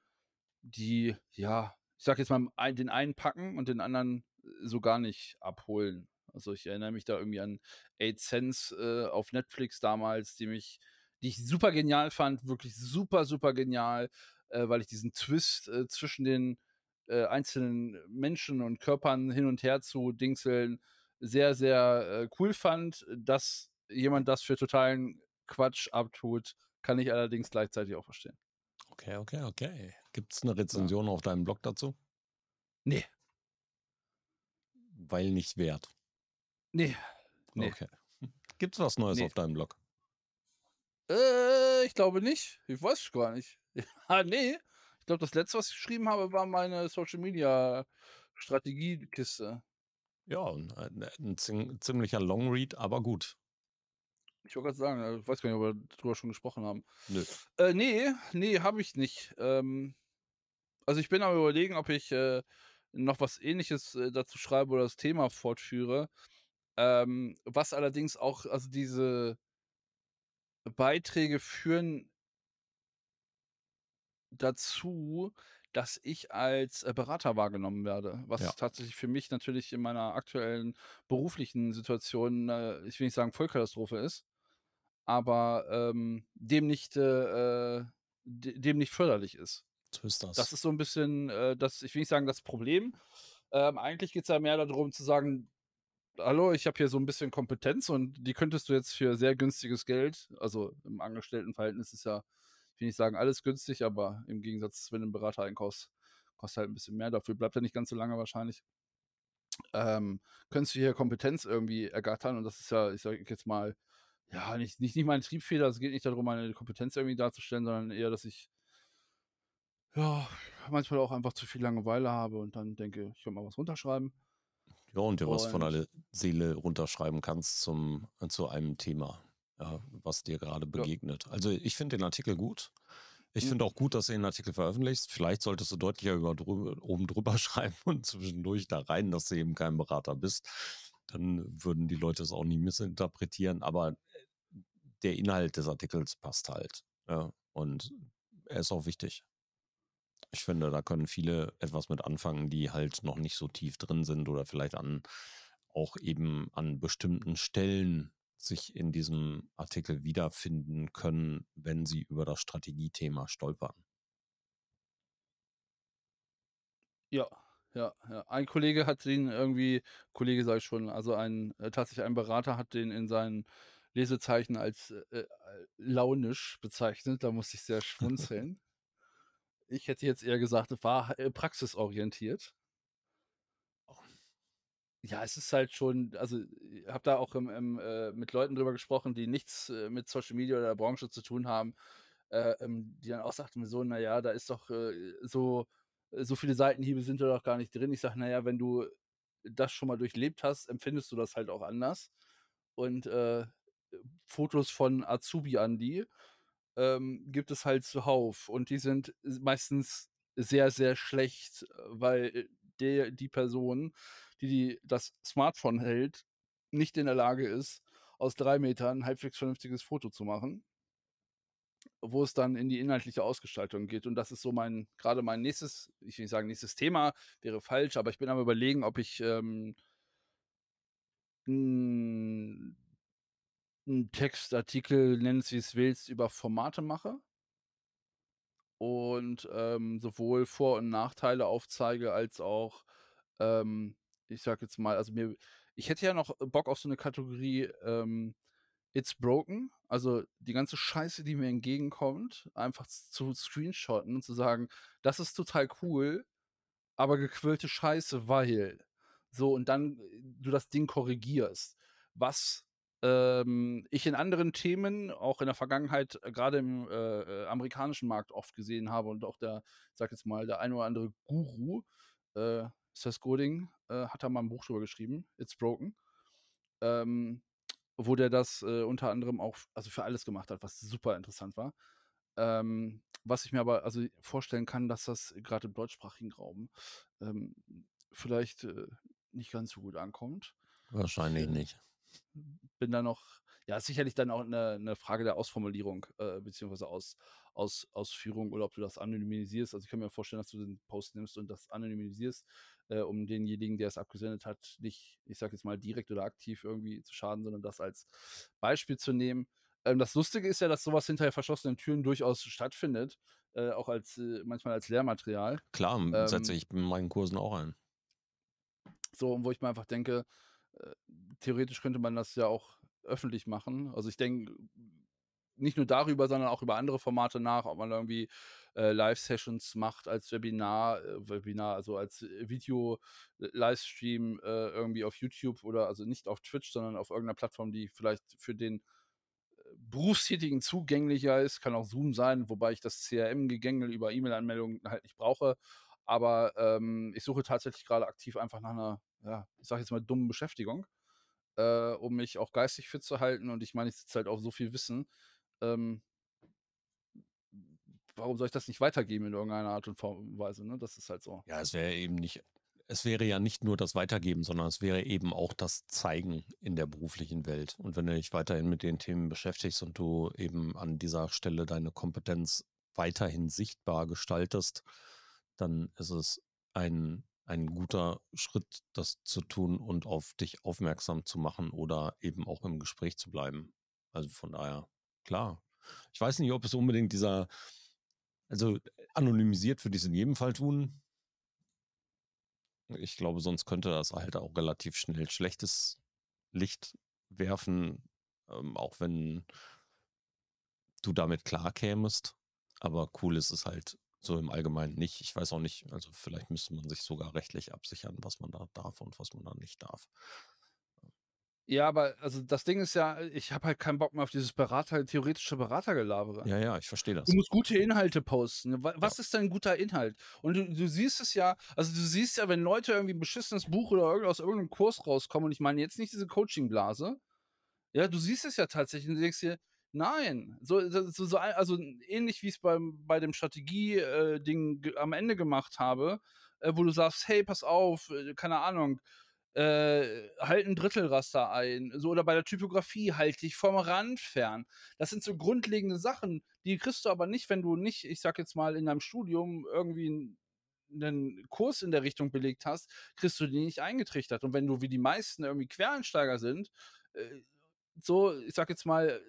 die, ja, ich sage jetzt mal, den einen packen und den anderen äh, so gar nicht abholen. Also, ich erinnere mich da irgendwie an Eight Sense, äh, auf Netflix damals, die mich die ich super genial fand, wirklich super, super genial, äh, weil ich diesen Twist, äh, zwischen den, äh, einzelnen Menschen und Körpern hin und her zu dingseln sehr, sehr, äh, cool fand. Dass jemand das für totalen Quatsch abtut, kann ich allerdings gleichzeitig auch verstehen. Okay, okay, okay. Gibt es eine Rezension auf deinem Blog dazu? Ne, Weil nicht wert. Ne, ne. Okay. Gibt es was Neues Nee. auf deinem Blog? Äh, ich glaube nicht. Ich weiß gar nicht. [laughs] Ah, ne. Ich glaube, das Letzte, was ich geschrieben habe, war meine Social-Media-Strategiekiste. Ja, ein, ein, ein zing- ziemlicher Longread, aber gut. Ich wollte gerade sagen, äh, ich weiß gar nicht, ob wir drüber schon gesprochen haben. Nö. Äh, ne, ne, habe ich nicht. Ähm, also, ich bin am Überlegen, ob ich, äh, noch was Ähnliches, äh, dazu schreibe oder das Thema fortführe. Ähm, was allerdings auch also, diese Beiträge führen dazu, dass ich als, äh, Berater wahrgenommen werde, was Ja. tatsächlich für mich natürlich in meiner aktuellen beruflichen Situation, äh, ich will nicht sagen Vollkatastrophe ist, aber, ähm, dem nicht, äh, äh, de dem nicht förderlich ist. So ist das. Das ist so 'n bisschen, äh, das ich will nicht sagen das Problem, Ähm, eigentlich geht's ja mehr darum zu sagen: „Hallo, ich habe hier so 'n bisschen Kompetenz und die könntest du jetzt für sehr günstiges Geld“ also, im Angestelltenverhältnis ist ja ich nicht sagen, alles günstig, aber im Gegensatz, wenn du 'n Berater einkaufst, kostet halt 'n bisschen mehr. Dafür bleibt er nicht ganz so lange wahrscheinlich. Ähm, könntest du hier Kompetenz irgendwie ergattern und das ist ja, ich sage jetzt mal, ja, nicht nicht nicht meine Triebfeder. Es geht nicht darum, meine Kompetenz irgendwie darzustellen, sondern eher, dass ich ja, manchmal auch einfach zu viel Langeweile habe und dann denke, ich könnte mal was runterschreiben. Ja, und dir was von Und der Seele runterschreiben kannst zum zu einem Thema, ja, was dir gerade Ja. begegnet. Also, ich finde den Artikel gut. Ich Mhm. finde auch gut, dass du den Artikel veröffentlichst. Vielleicht solltest du deutlicher über drü oben drüber [laughs] schreiben und zwischendurch da rein, dass du eben kein Berater bist. Dann würden die Leute es auch nie missinterpretieren, aber, äh, der Inhalt des Artikels passt halt, ja, und er ist auch wichtig. Ich finde, da können viele etwas mit anfangen, die halt noch nicht so tief drin sind oder vielleicht an auch eben an bestimmten Stellen sich in diesem Artikel wiederfinden können, wenn sie über das Strategiethema stolpern. Ja, ja, ja. Ein Kollege hat den irgendwie Kollege sage ich schon, also ein äh, tatsächlich ein Berater hat den in seinen Lesezeichen als, äh, äh, launisch bezeichnet. Da musste ich sehr [laughs] schmunzeln. Ich hätte jetzt eher gesagt, es war, äh, praxisorientiert. Ja, es ist halt schon also, ich habe da auch im im äh, mit Leuten drüber gesprochen, die nichts, äh, mit Social Media oder der Branche zu tun haben, äh, ähm, die dann auch sagten so: „Na ja, da ist doch, äh, so so viele Seitenhiebe sind da doch gar nicht drin.“ Ich sage: „Na ja, wenn du das schon mal durchlebt hast, empfindest du das halt auch anders.“ Und, Fotos von Azubi Andi, ähm, gibt es halt zuhauf und die sind meistens sehr, sehr schlecht, weil der die Person, die die das Smartphone hält, nicht in der Lage ist, aus 3 Metern 'n halbwegs vernünftiges Foto zu machen wo es dann in die inhaltliche Ausgestaltung geht. Und das ist so mein grade mein nächstes ich will nicht sagen, nächstes Thema, wäre falsch, aber ich bin am Überlegen, ob ich, ähm 'n 'n Textartikel, nenn es, wie es willst, über Formate mache und, ähm, sowohl Vor und Nachteile aufzeige als auch, ähm, ich sage jetzt mal also, mir ich hätte ja noch Bock auf so 'ne Kategorie, ähm, „It's broken“, also, die ganze Scheiße, die mir entgegenkommt, einfach zu screenshotten und zu sagen: „Das ist total cool, aber gequirlte Scheiße, weil“ so und dann du das Ding korrigierst. Was, ähm, ich in anderen Themen auch in der Vergangenheit grade im, äh, äh, amerikanischen Markt oft gesehen habe und auch der sage jetzt mal, der ein oder andere Guru, äh, Seth Godin, äh, hat da mal 'n Buch drüber geschrieben, „It's broken“, ähm, wo der das, äh, unter anderem auch also, für alles gemacht hat, was super interessant war. Ähm, was ich mir aber also, vorstellen kann, dass das grad im deutschsprachigen Raum, ähm, vielleicht, äh, nicht ganz so gut ankommt. Ich, Wahrscheinlich äh, nicht. Bin da noch ja, ist sicherlich dann auch 'ne 'ne Frage der Ausformulierung, äh, beziehungsweise Aus Aus Ausführung oder ob du das anonymisierst. Also, ich kann mir vorstellen, dass du den Post nimmst und das anonymisierst, äh, um denjenigen, der es abgesendet hat, nicht, ich sage jetzt mal, direkt oder aktiv irgendwie zu schaden, sondern das als Beispiel zu nehmen. Ähm, das Lustige ist ja, dass so was hinter verschlossenen Türen durchaus stattfindet, äh, auch als äh, manchmal als Lehrmaterial. Klar, hm, setze Ähm ich in meinen Kursen auch ein. So, und wo ich mir einfach denke, äh, theoretisch könnte man das ja auch öffentlich machen. Also, ich denke nicht nur darüber, sondern auch über andere Formate nach, ob man irgendwie, äh, Live-Sessions macht als Webinar äh, Webinar, also, als Video Livestream, äh, irgendwie auf YouTube oder also, nicht auf Twitch, sondern auf irgend 'ner Plattform, die vielleicht für den, äh, Berufstätigen zugänglicher ist. Kann auch Zoom sein, wobei ich das CRM-Gegängel über E-Mail-Anmeldungen halt nicht brauche. Aber, ähm, ich suche tatsächlich grade aktiv einfach nach 'ner, ja, ich sage jetzt mal, dummen Beschäftigung, äh, um mich auch geistig fit zu halten und ich meine, ich sitze halt auf so viel Wissen. Ähm warum soll ich das nicht weitergeben in irgendeiner Art und Weise, ne? Das ist halt so. Ja, es wäre eben nicht es wäre ja nicht nur das Weitergeben, sondern es wäre eben auch das Zeigen in der beruflichen Welt. Und wenn du dich weiterhin mit den Themen beschäftigst und du eben an dieser Stelle deine Kompetenz weiterhin sichtbar gestaltest, dann ist es ein ein guter Schritt, das zu tun und auf dich aufmerksam zu machen oder eben auch im Gespräch zu bleiben. Also, von daher, klar. Ich weiß nicht, ob es unbedingt dieser also, anonymisiert würde ich's in jedem Fall tun. Ich glaube, sonst könnte das halt auch relativ schnell schlechtes Licht werfen, ähm, auch wenn du damit klar kämest. Aber cool ist es halt so im Allgemeinen nicht. Ich weiß auch nicht, also vielleicht müsste man sich sogar rechtlich absichern, was man da darf und was man da nicht darf. Ja, aber also das Ding ist ja, ich habe halt keinen Bock mehr auf dieses Berater, theoretische Beratergelabere. Ja, ja, ich verstehe das. Du musst gute Inhalte posten. Was ist denn ein guter Inhalt? Und du, du siehst es ja, also du siehst ja, wenn Leute irgendwie ein beschissenes Buch oder aus irgendeinem Kurs rauskommen, und ich meine jetzt nicht diese Coaching-Blase, ja, du siehst es ja tatsächlich und du denkst dir, nein, so, so, so also ähnlich wie ich es bei dem Strategie-Ding äh, am Ende gemacht habe, äh, wo du sagst, hey, pass auf, äh, keine Ahnung, äh, halt ein Drittelraster ein. So, oder bei der Typografie halt dich vom Rand fern. Das sind so grundlegende Sachen, die kriegst du aber nicht, wenn du nicht, ich sag jetzt mal, in deinem Studium irgendwie einen Kurs in der Richtung belegt hast, kriegst du die nicht eingetrichtert. Und wenn du wie die meisten irgendwie Quereinsteiger sind, äh, so, ich sag jetzt mal,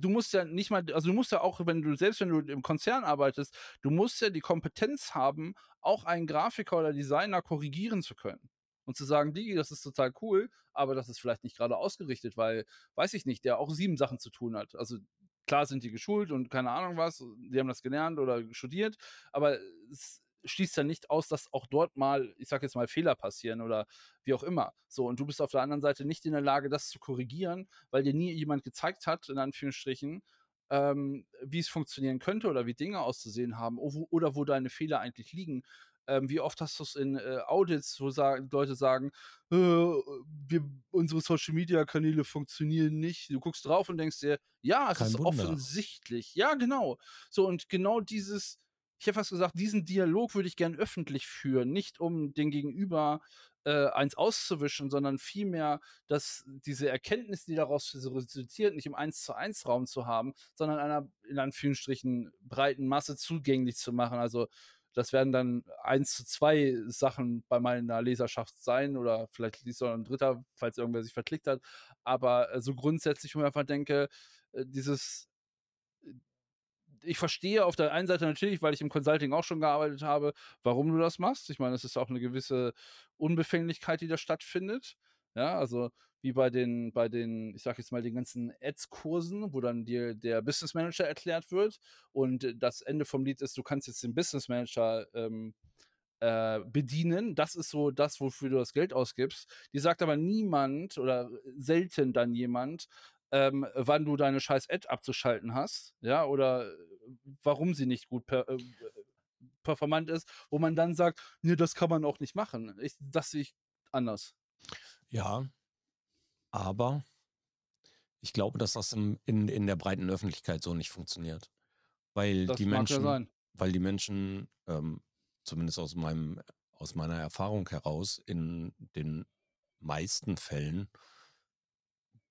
du musst ja nicht mal, also du musst ja auch, wenn du, selbst wenn du im Konzern arbeitest, du musst ja die Kompetenz haben, auch einen Grafiker oder Designer korrigieren zu können und zu sagen, Digi, das ist total cool, aber das ist vielleicht nicht gerade ausgerichtet, weil, weiß ich nicht, der auch sieben Sachen zu tun hat. Also klar sind die geschult und keine Ahnung was, die haben das gelernt oder studiert, aber es schließt ja nicht aus, dass auch dort mal, ich sag jetzt mal, Fehler passieren oder wie auch immer. So, und du bist auf der anderen Seite nicht in der Lage, das zu korrigieren, weil dir nie jemand gezeigt hat, in Anführungsstrichen, ähm, wie es funktionieren könnte oder wie Dinge auszusehen haben oder wo deine Fehler eigentlich liegen. Ähm, wie oft hast du es in äh, Audits, wo sagen, Leute sagen, äh, wir, unsere Social Media Kanäle funktionieren nicht. Du guckst drauf und denkst dir, ja, es Kein ist Wunder. offensichtlich. Ja, genau. So, und genau dieses, ich hätte fast gesagt, diesen Dialog würde ich gern öffentlich führen, nicht um den Gegenüber äh, eins auszuwischen, sondern vielmehr, dass diese Erkenntnis, die daraus resultiert, nicht im eins zu eins Raum zu haben, sondern einer in Anführungsstrichen breiten Masse zugänglich zu machen. Also das werden dann eins zu zwei Sachen bei meiner Leserschaft sein oder vielleicht liest auch ein dritter, falls irgendwer sich verklickt hat. Aber äh, so grundsätzlich, wo ich einfach denke, äh, dieses ich verstehe auf der einen Seite natürlich, weil ich im Consulting auch schon gearbeitet habe, warum du das machst. Ich meine, es ist auch eine gewisse Unbefänglichkeit, die da stattfindet. Ja, also wie bei den, bei den, ich sag jetzt mal, den ganzen Ads-Kursen, wo dann dir der Business Manager erklärt wird und das Ende vom Lied ist, du kannst jetzt den Business Manager ähm, äh, bedienen. Das ist so das, wofür du das Geld ausgibst. Die sagt aber niemand oder selten dann jemand, ähm, wann du deine scheiß Ad abzuschalten hast, ja, oder warum sie nicht gut per, äh, performant ist, wo man dann sagt, nee, das kann man auch nicht machen. Ich, das sehe ich anders. Ja, aber ich glaube, dass das im, in, in der breiten Öffentlichkeit so nicht funktioniert. Weil das die Menschen, ja weil die Menschen, ähm, zumindest aus meinem, aus meiner Erfahrung heraus, in den meisten Fällen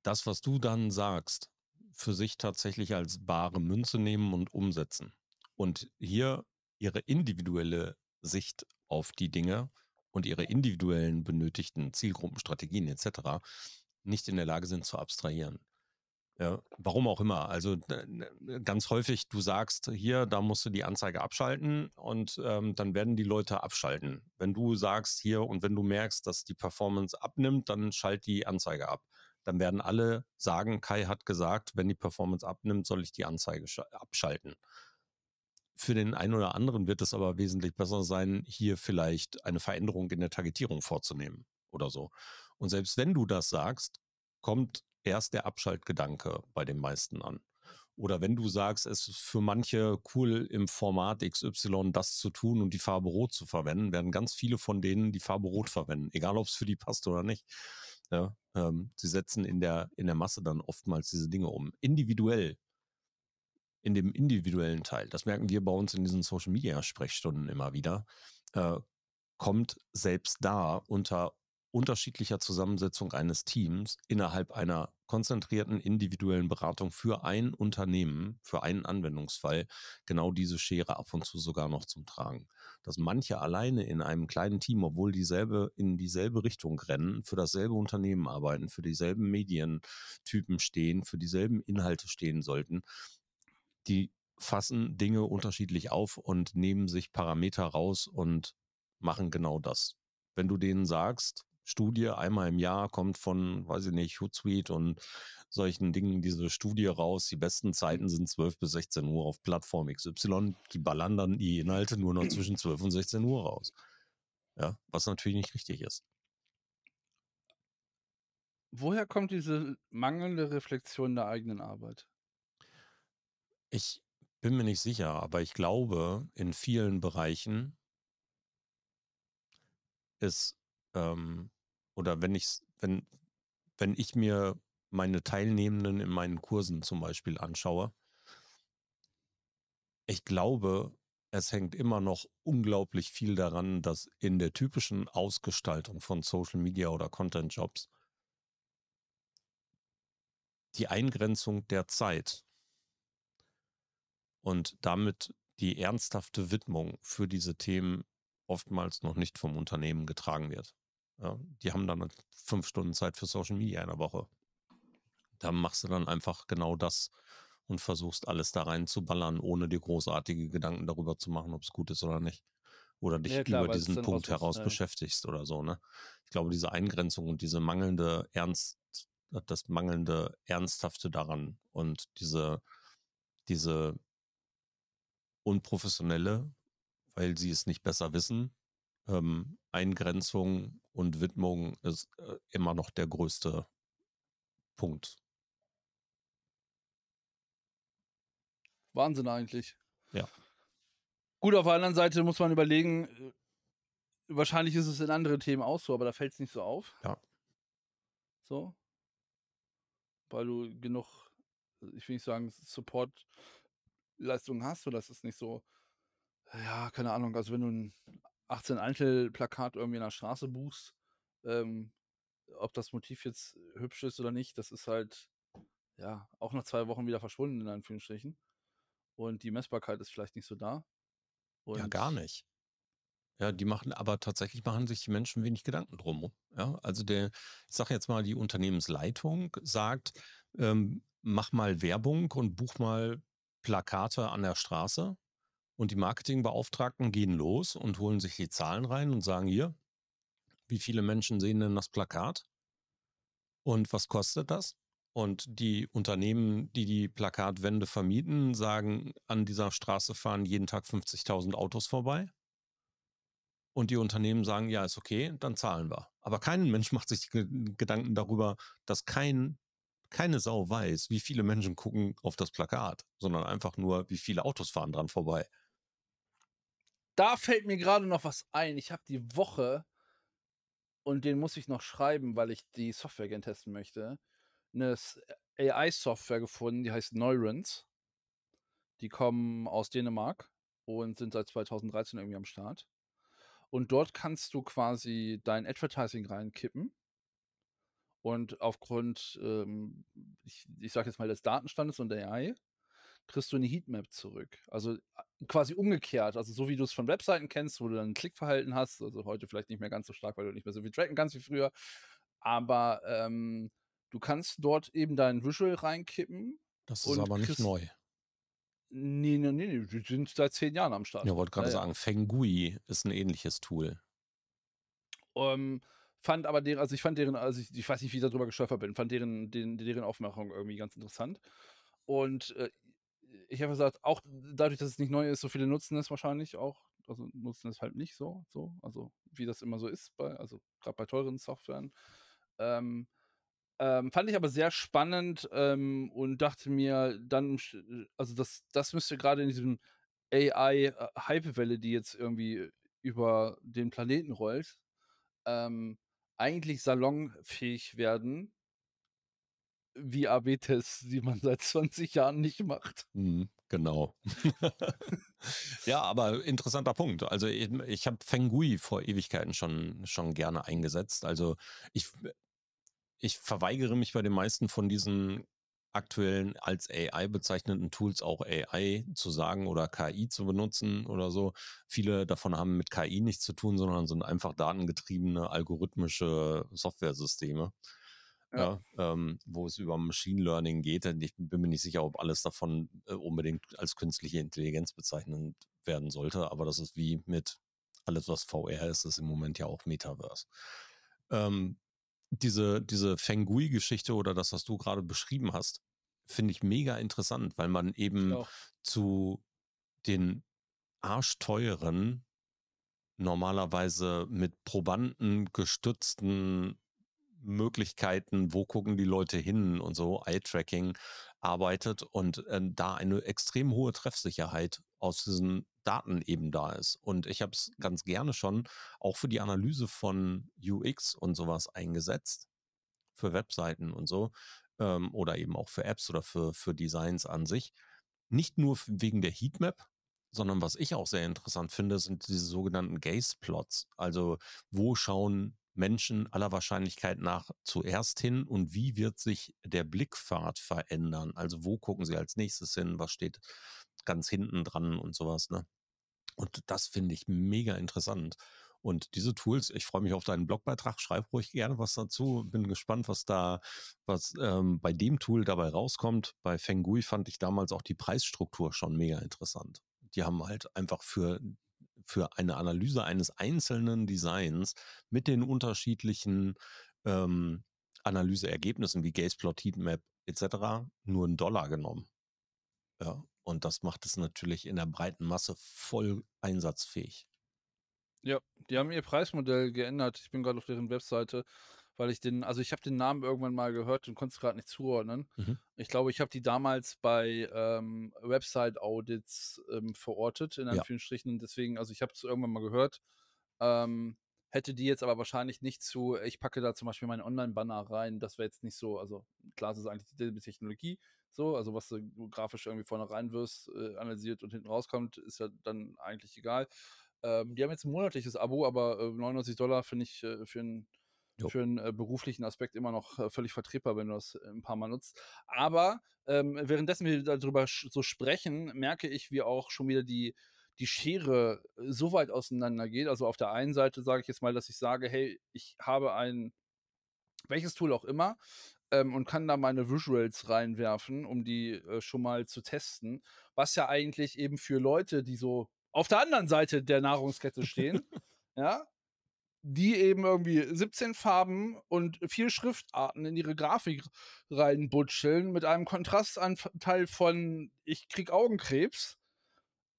das, was du dann sagst, für sich tatsächlich als bare Münze nehmen und umsetzen. Und hier ihre individuelle Sicht auf die Dinge und ihre individuellen benötigten Zielgruppenstrategien etc nicht in der Lage sind zu abstrahieren. Ja, warum auch immer. Also ganz häufig, du sagst hier, da musst du die Anzeige abschalten und ähm, dann werden die Leute abschalten. Wenn du sagst hier und wenn du merkst, dass die Performance abnimmt, dann schalt die Anzeige ab. Dann werden alle sagen, Kai hat gesagt, wenn die Performance abnimmt, soll ich die Anzeige abschalten. Für den einen oder anderen wird es aber wesentlich besser sein, hier vielleicht eine Veränderung in der Targetierung vorzunehmen oder so. Und selbst wenn du das sagst, kommt erst der Abschaltgedanke bei den meisten an. Oder wenn du sagst, es ist für manche cool im Format XY das zu tun und die Farbe Rot zu verwenden, werden ganz viele von denen die Farbe Rot verwenden, egal ob es für die passt oder nicht. Ja, ähm, sie setzen in der, in der Masse dann oftmals diese Dinge um. Individuell, in dem individuellen Teil, das merken wir bei uns in diesen Social Media Sprechstunden immer wieder, äh, kommt selbst da unter unterschiedlicher Zusammensetzung eines Teams innerhalb einer konzentrierten individuellen Beratung für ein Unternehmen, für einen Anwendungsfall, genau diese Schere ab und zu sogar noch zum Tragen. Dass manche alleine in einem kleinen Team, obwohl dieselbe in dieselbe Richtung rennen, für dasselbe Unternehmen arbeiten, für dieselben Medientypen stehen, für dieselben Inhalte stehen sollten, die fassen Dinge unterschiedlich auf und nehmen sich Parameter raus und machen genau das wenn du denen sagst, Studie einmal im Jahr kommt von, weiß ich nicht, Hootsuite und solchen Dingen diese Studie raus. Die besten Zeiten sind 12 bis 16 Uhr auf Plattform XY. Die ballern dann die Inhalte nur noch [clears throat] zwischen 12 und 16 Uhr raus. Ja, was natürlich nicht richtig ist. Woher kommt diese mangelnde Reflexion der eigenen Arbeit? Ich bin mir nicht sicher, aber ich glaube, in vielen Bereichen ist, ähm, oder wenn ich, wenn, wenn ich mir meine Teilnehmenden in meinen Kursen zum Beispiel anschaue, ich glaube, es hängt immer noch unglaublich viel daran, dass in der typischen Ausgestaltung von Social Media oder Content Jobs die Eingrenzung der Zeit und damit die ernsthafte Widmung für diese Themen oftmals noch nicht vom Unternehmen getragen wird. Ja, die haben dann fünf Stunden Zeit für Social Media in der Woche. Da machst du dann einfach genau das und versuchst alles da rein zu ballern, ohne dir großartige Gedanken darüber zu machen, ob es gut ist oder nicht. Oder dich Ja, klar, über diesen Punkt raus ist, heraus ja. beschäftigst oder so, ne? Ich glaube, diese Eingrenzung und diese mangelnde Ernst, das mangelnde Ernsthafte daran und diese, diese unprofessionelle, weil sie es nicht besser wissen, ähm, Eingrenzung und Widmung ist äh, immer noch der größte Punkt. Wahnsinn eigentlich. Ja. Gut, auf der anderen Seite muss man überlegen, äh, wahrscheinlich ist es in anderen Themen auch so, aber da fällt es nicht so auf. Ja. So. Weil du genug, ich will nicht sagen, Support-Leistungen hast, oder das ist nicht so, ja, keine Ahnung, also wenn du ein 18 Eintel-Plakat irgendwie in der Straße buchst, ähm, ob das Motiv jetzt hübsch ist oder nicht, das ist halt, ja, auch nach zwei Wochen wieder verschwunden, in Anführungsstrichen. Und die Messbarkeit ist vielleicht nicht so da. Ja, Und gar nicht. Ja, die machen, aber tatsächlich machen sich die Menschen wenig Gedanken drum. Ja, also der, ich sage jetzt mal, die Unternehmensleitung sagt, ähm, mach mal Werbung und buch mal Plakate an der Straße. Und die Marketingbeauftragten gehen los und holen sich die Zahlen rein und sagen hier, wie viele Menschen sehen denn das Plakat? Und was kostet das? Und die Unternehmen, die die Plakatwände vermieten, sagen, an dieser Straße fahren jeden Tag 50.000 Autos vorbei. Und die Unternehmen sagen, ja, ist okay, dann zahlen wir. Aber kein Mensch [laughs] macht sich Ge- Gedanken darüber, dass kein, keine Sau weiß, wie viele Menschen gucken auf das Plakat, sondern einfach nur, wie viele Autos fahren dran vorbei. Da fällt mir gerade noch was ein. Ich habe die Woche, und den muss ich noch schreiben, weil ich die Software gerne testen möchte, eine S- AI-Software gefunden, die heißt Neurons. Die kommen aus Dänemark und sind seit 2013 irgendwie am Start. Und dort kannst du quasi dein Advertising reinkippen. Und aufgrund, ähm, ich, ich sage jetzt mal, des Datenstandes und der AI, kriegst du eine Heatmap zurück. Also quasi umgekehrt. Also so wie du es von Webseiten kennst, wo du dann ein Klickverhalten hast. Also heute vielleicht nicht mehr ganz so stark, weil du nicht mehr so viel tracken kannst wie früher. Aber ähm, du kannst dort eben dein Visual reinkippen. Das ist aber nicht neu. Nee, nee, nee, nee, die sind seit zehn Jahren am Start. Ja, wollte gerade Ja, ja. sagen, Fengui ist ein ähnliches Tool. Ähm, fand aber deren, also ich fand deren, also ich, ich weiß nicht, wie ich darüber gestolpert bin, fand deren, den, deren Aufmachung irgendwie ganz interessant. Und äh, ich habe gesagt, auch dadurch, dass es nicht neu ist, so viele nutzen es wahrscheinlich auch. Also nutzen es halt nicht so, so, also wie das immer so ist, bei, also gerade bei teuren Softwaren. Ähm, ähm, fand ich aber sehr spannend ähm, und dachte mir dann, sch- also das, das müsste gerade in diesem AI-Hypewelle, die jetzt irgendwie über den Planeten rollt, ähm, eigentlich salonfähig werden, wie AB-Tests, die man seit 20 Jahren nicht macht. Mhm, genau. [laughs] ja, aber interessanter Punkt. Also ich, ich habe Fengui vor Ewigkeiten schon, schon gerne eingesetzt. Also ich, ich verweigere mich bei den meisten von diesen aktuellen als AI bezeichneten Tools auch AI zu sagen oder KI zu benutzen oder so. Viele davon haben mit KI nichts zu tun, sondern sind einfach datengetriebene algorithmische Softwaresysteme. Ja. ähm, wo es über Machine Learning geht. Ich bin mir nicht sicher, ob alles davon äh, unbedingt als künstliche Intelligenz bezeichnet werden sollte, aber das ist wie mit alles, was VR ist, ist im Moment ja auch Metaverse. Ähm, diese, diese Fengui-Geschichte oder das, was du gerade beschrieben hast, finde ich mega interessant, weil man eben zu den arschteuren, normalerweise mit Probanden gestützten Möglichkeiten, wo gucken die Leute hin und so, Eye-Tracking arbeitet und äh, da eine extrem hohe Treffsicherheit aus diesen Daten eben da ist. Und ich habe es ganz gerne schon auch für die Analyse von UX und sowas eingesetzt, für Webseiten und so, ähm, oder eben auch für Apps oder für, für Designs an sich. Nicht nur wegen der Heatmap, sondern was ich auch sehr interessant finde, sind diese sogenannten Gaze-Plots. Also wo schauen Menschen aller Wahrscheinlichkeit nach zuerst hin und wie wird sich der Blickpfad verändern? Also wo gucken sie als nächstes hin? Was steht ganz hinten dran und sowas, ne? Und das finde ich mega interessant. Und diese Tools, ich freue mich auf deinen Blogbeitrag, schreib ruhig gerne was dazu. Bin gespannt, was da, was ähm, bei dem Tool dabei rauskommt. Bei Fengui fand ich damals auch die Preisstruktur schon mega interessant. Die haben halt einfach für für eine Analyse eines einzelnen Designs mit den unterschiedlichen ähm, Analyseergebnissen wie Gazeplot, Heatmap etc. nur einen Dollar genommen. Ja, und das macht es natürlich in der breiten Masse voll einsatzfähig. Ja, die haben ihr Preismodell geändert. Ich bin gerade auf deren Webseite, weil ich den, also ich habe den Namen irgendwann mal gehört und konnte es gerade nicht zuordnen. Mhm. Ich glaube, ich habe die damals bei ähm, Website-Audits ähm, verortet, in Anführungsstrichen. Ja. Deswegen, also ich habe es irgendwann mal gehört. Ähm, hätte die jetzt aber wahrscheinlich nicht zu, ich packe da zum Beispiel meinen Online-Banner rein, das wäre jetzt nicht so, also klar, das ist eigentlich die Technologie, so, also was du grafisch irgendwie vorne reinwirst, äh, analysiert und hinten rauskommt, ist ja dann eigentlich egal. Ähm, die haben jetzt ein monatliches Abo, aber äh, 99 Dollar finde ich äh, für einen für einen äh, beruflichen Aspekt immer noch äh, völlig vertretbar, wenn du das äh, ein paar Mal nutzt. Aber ähm, währenddessen wir darüber so sprechen, merke ich, wie auch schon wieder die, die Schere äh, so weit auseinander geht. Also auf der einen Seite sage ich jetzt mal, dass ich sage, hey, ich habe ein, welches Tool auch immer, ähm, und kann da meine Visuals reinwerfen, um die äh, schon mal zu testen. Was ja eigentlich eben für Leute, die so auf der anderen Seite der Nahrungskette stehen, [laughs] ja, die eben irgendwie 17 Farben und vier Schriftarten in ihre Grafik reinbutscheln mit einem Kontrastanteil von ich krieg Augenkrebs.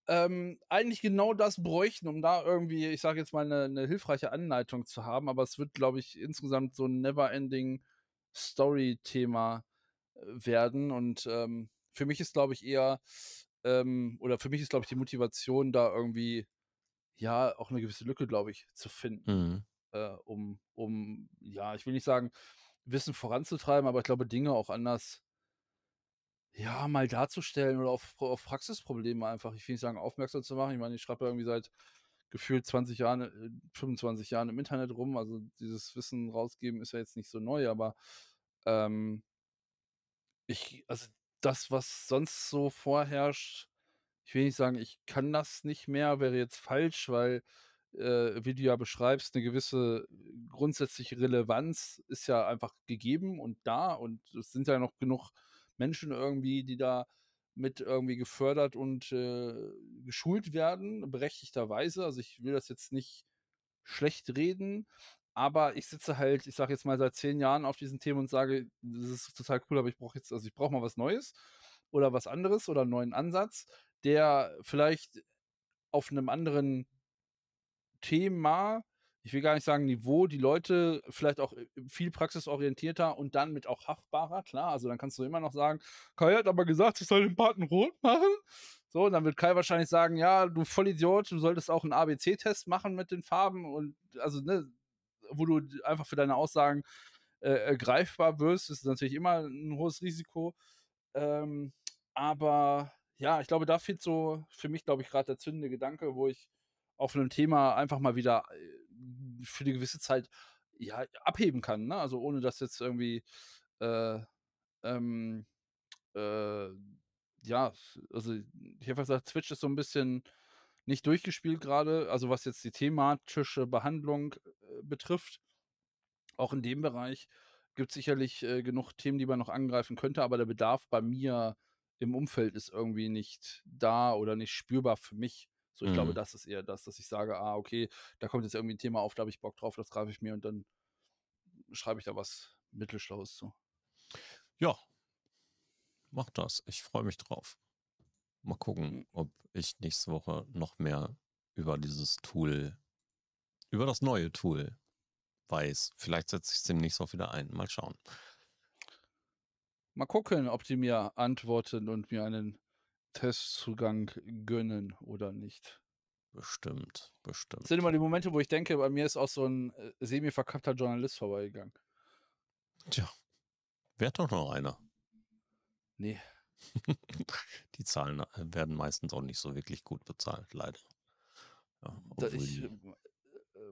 Ähm, eigentlich genau das bräuchten, um da irgendwie, ich sage jetzt mal, eine, eine hilfreiche Anleitung zu haben. Aber es wird, glaube ich, insgesamt so ein never-ending Story-Thema äh, werden. Und ähm, für mich ist, glaube ich, eher, ähm, oder für mich ist, glaube ich, die Motivation da irgendwie, ja, auch eine gewisse Lücke, glaube ich, zu finden. Mhm. Äh, um, um, ja, ich will nicht sagen, Wissen voranzutreiben, aber ich glaube, Dinge auch anders, ja, mal darzustellen oder auf, auf Praxisprobleme einfach, ich will nicht sagen, aufmerksam zu machen. Ich meine, ich schreibe irgendwie seit gefühlt 20 Jahren, 25 äh, Jahren im Internet rum. Also dieses Wissen rausgeben ist ja jetzt nicht so neu, aber ähm, ich, also das, was sonst so vorherrscht, ich will nicht sagen, ich kann das nicht mehr, wäre jetzt falsch, weil, äh, wie du ja beschreibst, eine gewisse grundsätzliche Relevanz ist ja einfach gegeben und da und es sind ja noch genug Menschen irgendwie, die da mit irgendwie gefördert und äh, geschult werden, berechtigterweise. Also ich will das jetzt nicht schlecht reden, aber ich sitze halt, ich sage jetzt mal seit zehn Jahren auf diesem Thema und sage, das ist total cool, aber ich brauche jetzt, also ich brauche mal was Neues oder was anderes oder einen neuen Ansatz, der vielleicht auf einem anderen Thema ich will gar nicht sagen Niveau, die Leute vielleicht auch äh, viel praxisorientierter und dann mit auch haftbarer, klar. Also dann kannst du immer noch sagen, Kai hat aber gesagt, ich soll den Paten rot machen. So, dann wird Kai wahrscheinlich sagen, ja, du Vollidiot, du solltest auch einen ABC-Test machen mit den Farben und also, ne, wo du einfach für deine Aussagen äh, greifbar wirst, ist natürlich immer ein hohes Risiko. Ähm, aber ja, ich glaube, da fehlt so für mich, glaube ich, gerade der zündende Gedanke, wo ich auf einem Thema einfach mal wieder äh, für eine gewisse Zeit ja, abheben kann. Ne? Also ohne dass jetzt irgendwie äh, ähm, äh, ja, also ich habe gesagt, Twitch ist so ein bisschen nicht durchgespielt gerade, also was jetzt die thematische Behandlung äh, betrifft. Auch in dem Bereich gibt es sicherlich äh, genug Themen, die man noch angreifen könnte, aber der Bedarf bei mir im Umfeld ist irgendwie nicht da oder nicht spürbar für mich So, ich glaube, Mhm. das ist eher das, dass ich sage, ah, okay, da kommt jetzt irgendwie ein Thema auf, da habe ich Bock drauf, das greife ich mir und dann schreibe ich da was Mittelschlaues zu. Ja, mach das. Ich freue mich drauf. Mal gucken, Mhm. ob ich nächste Woche noch mehr über dieses Tool, über das neue Tool weiß. Vielleicht setze ich es demnächst auch wieder ein. Mal schauen. Mal gucken, ob die mir antworten und mir einen Testzugang gönnen oder nicht. Bestimmt, Das bestimmt. sind immer die Momente, wo ich denke, bei mir ist auch so ein äh, semi-verkappter Journalist vorbeigegangen. Tja, wäre doch noch einer. Nee, [laughs] Die Zahlen äh, werden meistens auch nicht so wirklich gut bezahlt, leider. Ja, ich äh,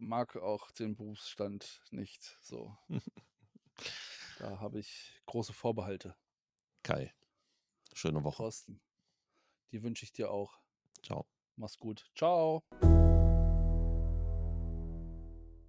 mag auch den Berufsstand nicht so. [laughs] Da habe ich große Vorbehalte. Kai, schöne Woche. Thorsten, die wünsche ich dir auch. Ciao. Mach's gut. Ciao.